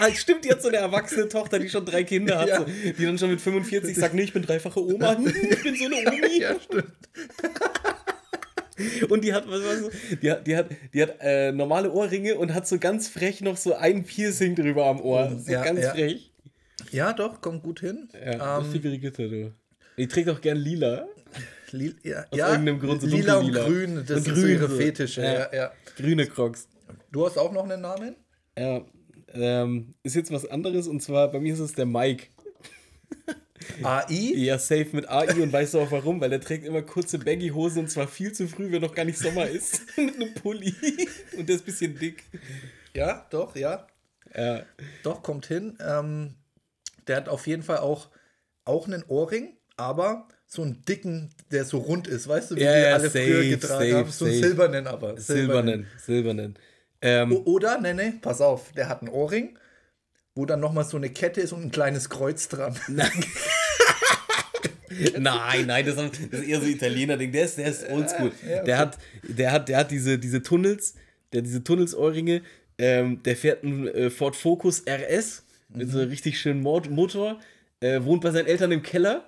Ah, Stimmt, die hat so eine erwachsene Tochter, die schon drei Kinder hat, Ja. so, die dann schon mit 45 sagt, nee, ich bin dreifache Oma, ich bin so eine Omi. ja, stimmt. Und die hat, was weißt du, die hat, die hat, die hat äh, normale Ohrringe und hat so ganz frech noch so ein Piercing drüber am Ohr. So Ja, ganz ja. frech. Ja, doch, kommt gut hin. Ja, das ist die ähm, Brigitte, du. Die trägt auch gern lila. li ja, Aus ja, irgendeinem Grund so lila und grün, das Und sind so grün ihre so. Fetische. Ja. Ja. Ja, Grüne Crocs. Du hast auch noch einen Namen? Ja, ähm, ist jetzt was anderes und zwar bei mir ist es der Mike. AI? Ja, safe mit AI und weißt du auch warum? Weil der trägt immer kurze Baggy-Hosen und zwar viel zu früh, wenn noch gar nicht Sommer ist. mit einem Pulli. Und der ist ein bisschen dick. Ja, doch, ja. Ja. Doch, kommt hin. Ähm, der hat auf jeden Fall auch, auch einen Ohrring, aber so einen dicken, der so rund ist, weißt du, wie Ja, die alle safe, früher getragen safe, haben. So einen safe. silbernen aber. Silbernen, silbernen. Ähm, O- Oder, ne, ne, pass auf, der hat einen Ohrring, wo dann nochmal so eine Kette ist und ein kleines Kreuz dran. Nein, nein, das ist, das ist eher so Italiener-Ding. Der ist, der ist oldschool. ja, okay. Der hat, der hat, der hat diese, diese Tunnels, der hat diese Tunnelsohrringe, ähm, der fährt einen äh, Ford Focus RS mit so einem richtig schönen Motor, äh, wohnt bei seinen Eltern im Keller.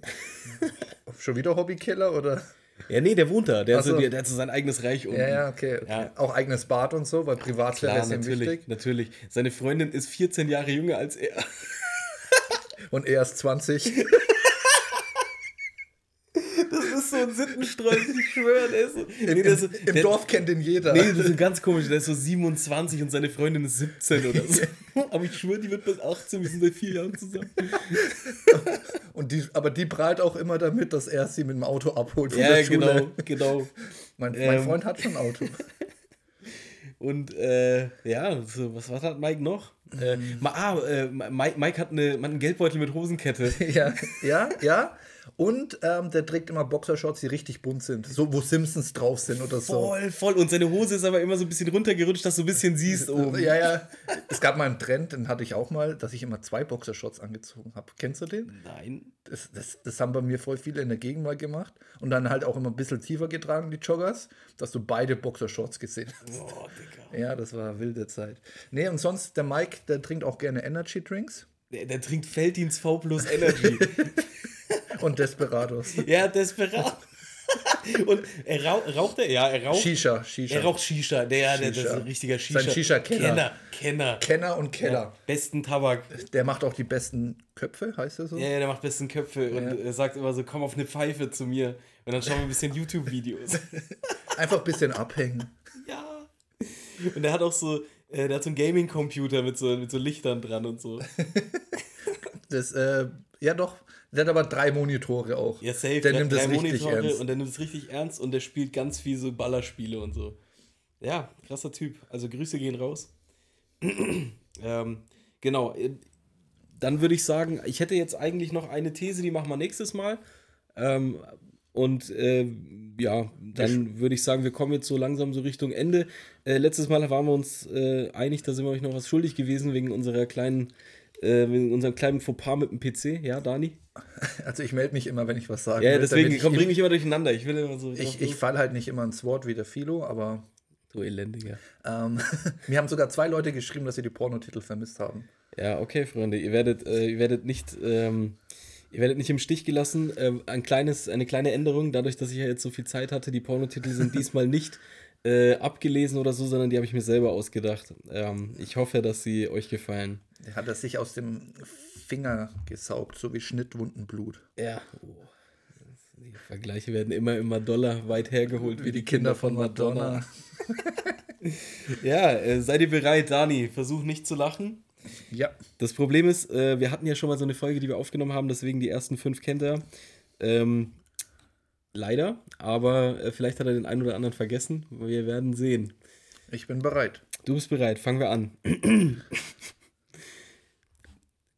Schon wieder Hobbykiller oder? Ja, nee, der wohnt da. Der, Ach hat so, so. der, hat so sein eigenes Reich unten. Ja, ja, okay. okay. Ja. Auch eigenes Bad und so, weil Privatsphäre ist natürlich, wichtig. natürlich. Seine Freundin ist 14 Jahre jünger als er. Und er ist 20. Ein Sittenstreich, ich schwöre. Der ist so, Im, nee, der ist so, im, im der, Dorf kennt ihn jeder. Nee, das ist ganz komisch. Der ist so 27 und seine Freundin ist 17 oder so. Aber ich schwöre, die wird bis 18. Wir sind seit vier Jahren zusammen. Und die, aber die prahlt auch immer damit, dass er sie mit dem Auto abholt von Ja, der Schule. genau, genau. Mein, mein Ähm. Freund hat schon ein Auto. Und äh, ja, so, was, was hat Mike noch? Äh, ma, ah, äh, Mike, Mike hat eine, einen Geldbeutel mit Hosenkette. ja, ja, ja. Und ähm, der trägt immer Boxershorts, die richtig bunt sind. So, wo Simpsons drauf sind oder so. Voll, voll. Und seine Hose ist aber immer so ein bisschen runtergerutscht, dass du ein bisschen siehst oben. Ja, ja. Es gab mal einen Trend, den hatte ich auch mal, dass ich immer zwei Boxershorts angezogen habe. Kennst du den? Nein. Das, das, das haben bei mir voll viele in der Gegend mal gemacht. Und dann halt auch immer ein bisschen tiefer getragen, die Joggers, dass du beide Boxershorts gesehen hast. Oh, Digga. Ja, das war wilde Zeit. Nee, und sonst, der Mike, der trinkt auch gerne Energy Drinks Der, der trinkt Felddienst V plus Energy. und Desperados. ja, desperat. Und er rauch, raucht er? Ja, er raucht. Shisha, Shisha. Er raucht Shisha. Der, der, der ist Shisha. ein richtiger Shisha. Sein Shisha-Kenner. Kenner. Kenner. Kenner und Keller. Ja, besten Tabak. Der macht auch die besten Köpfe, heißt er so? Ja, ja, der macht besten Köpfe und Ja. er sagt immer so, komm auf eine Pfeife zu mir. Und dann schauen wir ein bisschen YouTube-Videos. Einfach ein bisschen abhängen. ja. Und er hat auch so, äh, der hat so einen Gaming-Computer mit so, mit so Lichtern dran und so. Das, äh, ja doch. Der hat aber drei Monitore auch. Ja, safe. Der hat nimmt das drei richtig Monitore ernst. Und der nimmt es richtig ernst und der spielt ganz viel so Ballerspiele und so. Ja, krasser Typ. Also Grüße gehen raus. ähm, genau. Dann würde ich sagen, ich hätte jetzt eigentlich noch eine These, die machen wir nächstes Mal. Ähm, und äh, ja, dann würde ich sagen, wir kommen jetzt so langsam so Richtung Ende. Äh, letztes Mal waren wir uns äh, einig, da sind wir euch noch was schuldig gewesen wegen unserer kleinen, äh, wegen unserem kleinen Fauxpas mit dem PC. Ja, Dani? Also ich melde mich immer, wenn ich was sage. Ja, deswegen komm, bring mich immer durcheinander. Ich will immer so. ich, ich falle halt nicht immer ins Wort wie der Philo, aber du elendiger. ähm, mir haben sogar zwei Leute geschrieben, dass sie die Pornotitel vermisst haben. Ja, okay, Freunde, ihr werdet, äh, ihr werdet nicht, ähm, ihr werdet nicht im Stich gelassen. Ähm, ein kleines, eine kleine Änderung, dadurch, dass ich ja jetzt so viel Zeit hatte, die Pornotitel sind diesmal nicht äh, abgelesen oder so, sondern die habe ich mir selber ausgedacht. Ähm, ich hoffe, dass sie euch gefallen. Der hat das sich aus dem Finger gesaugt, so wie Schnittwundenblut. Ja. Oh. Die Vergleiche werden immer, immer doller weit hergeholt, wie die Kinder von Madonna. Ja, äh, seid ihr bereit, Dani? Versuch nicht zu lachen. Ja, Das Problem ist, äh, wir hatten ja schon mal so eine Folge, die wir aufgenommen haben, deswegen die ersten fünf kennt er. Ähm, leider, aber äh, vielleicht hat er den einen oder anderen vergessen. Wir werden sehen. ich bin bereit. Du bist bereit, fangen wir an.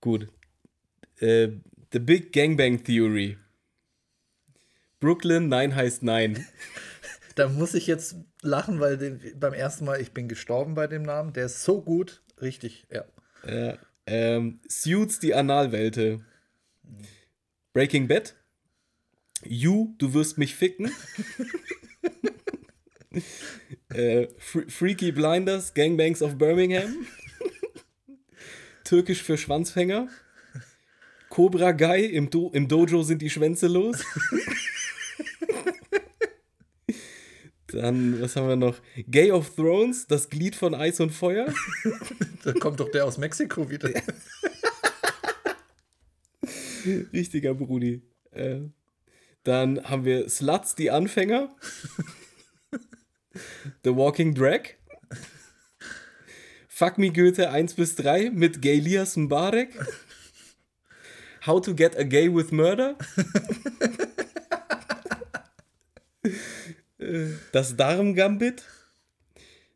Gut. Äh, The Big Gangbang Theory. Brooklyn, Nein heißt Nein. Da muss ich jetzt lachen, weil den, beim ersten Mal, ich bin gestorben bei dem Namen. Der ist so gut. Richtig, ja. Äh, ähm, Suits, die Analwelte. Breaking Bad. You, du wirst mich ficken. äh, Fre- Freaky Blinders, Gangbangs of Birmingham. Türkisch für Schwanzfänger. Cobra Guy, im, Do im Dojo sind die Schwänze los. Dann, was haben wir noch? Gay of Thrones, das Glied von Eis und Feuer. Da kommt doch der aus Mexiko wieder. Richtiger Brudi. Äh, dann haben wir Sluts, die Anfänger. The Walking Drag. Fuck Me Goethe 1 bis 3 mit Gaylias Mbarek. How to get a gay with murder. Das Darm-Gambit.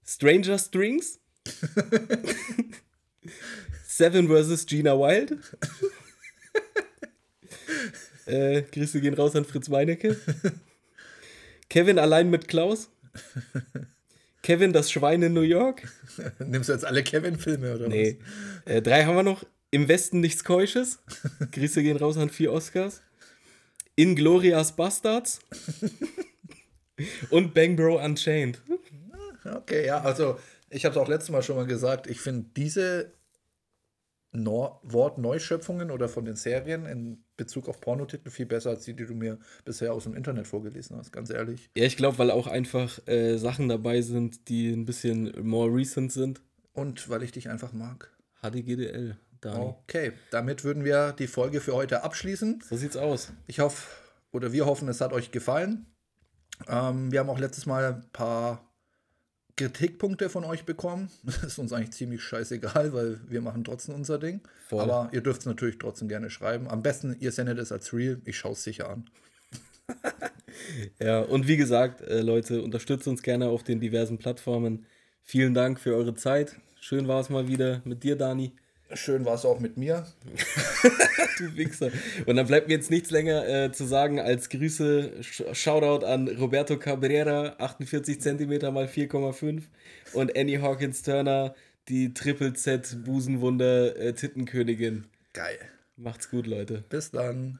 Stranger Strings. Seven vs. Gina Wild. Äh, Grüße gehen raus an Fritz Meinecke. Kevin allein mit Klaus. Kevin das Schwein in New York. Nimmst du jetzt alle Kevin-Filme oder Nee. Äh, drei haben wir noch. Im Westen nichts Keusches. Grüße gehen raus an vier Oscars. Inglorious Bastards. Und Bang Bro Unchained. Okay, ja, also ich habe es auch letztes Mal schon mal gesagt, ich finde diese Nor Wortneuschöpfungen oder von den Serien in Bezug auf Pornotitel viel besser als die, die du mir bisher aus dem Internet vorgelesen hast, ganz ehrlich. Ja, ich glaube, weil auch einfach äh, Sachen dabei sind, die ein bisschen more recent sind. Und weil ich dich einfach mag. HDGDL, Dani. Okay, damit würden wir die Folge für heute abschließen. So sieht's aus. Ich hoffe, oder wir hoffen, es hat euch gefallen. Ähm, wir haben auch letztes Mal ein paar Kritikpunkte von euch bekommen. Das ist uns eigentlich ziemlich scheißegal, weil wir machen trotzdem unser Ding. Voll. Aber ihr dürft es natürlich trotzdem gerne schreiben. Am besten, ihr sendet es als Real. Ich schaue es sicher an. Ja, und wie gesagt, äh, Leute, unterstützt uns gerne auf den diversen Plattformen. Vielen Dank für eure Zeit. Schön war es mal wieder mit dir, Dani. Schön war es auch mit mir. Du Wichser. Und dann bleibt mir jetzt nichts länger äh, zu sagen als Grüße, Sh Shoutout an Roberto Cabrera, 48 cm mal 4,5 und Annie Hawkins Turner, die Triple Z Busenwunder äh, Tittenkönigin. Geil. Macht's gut, Leute. Bis dann.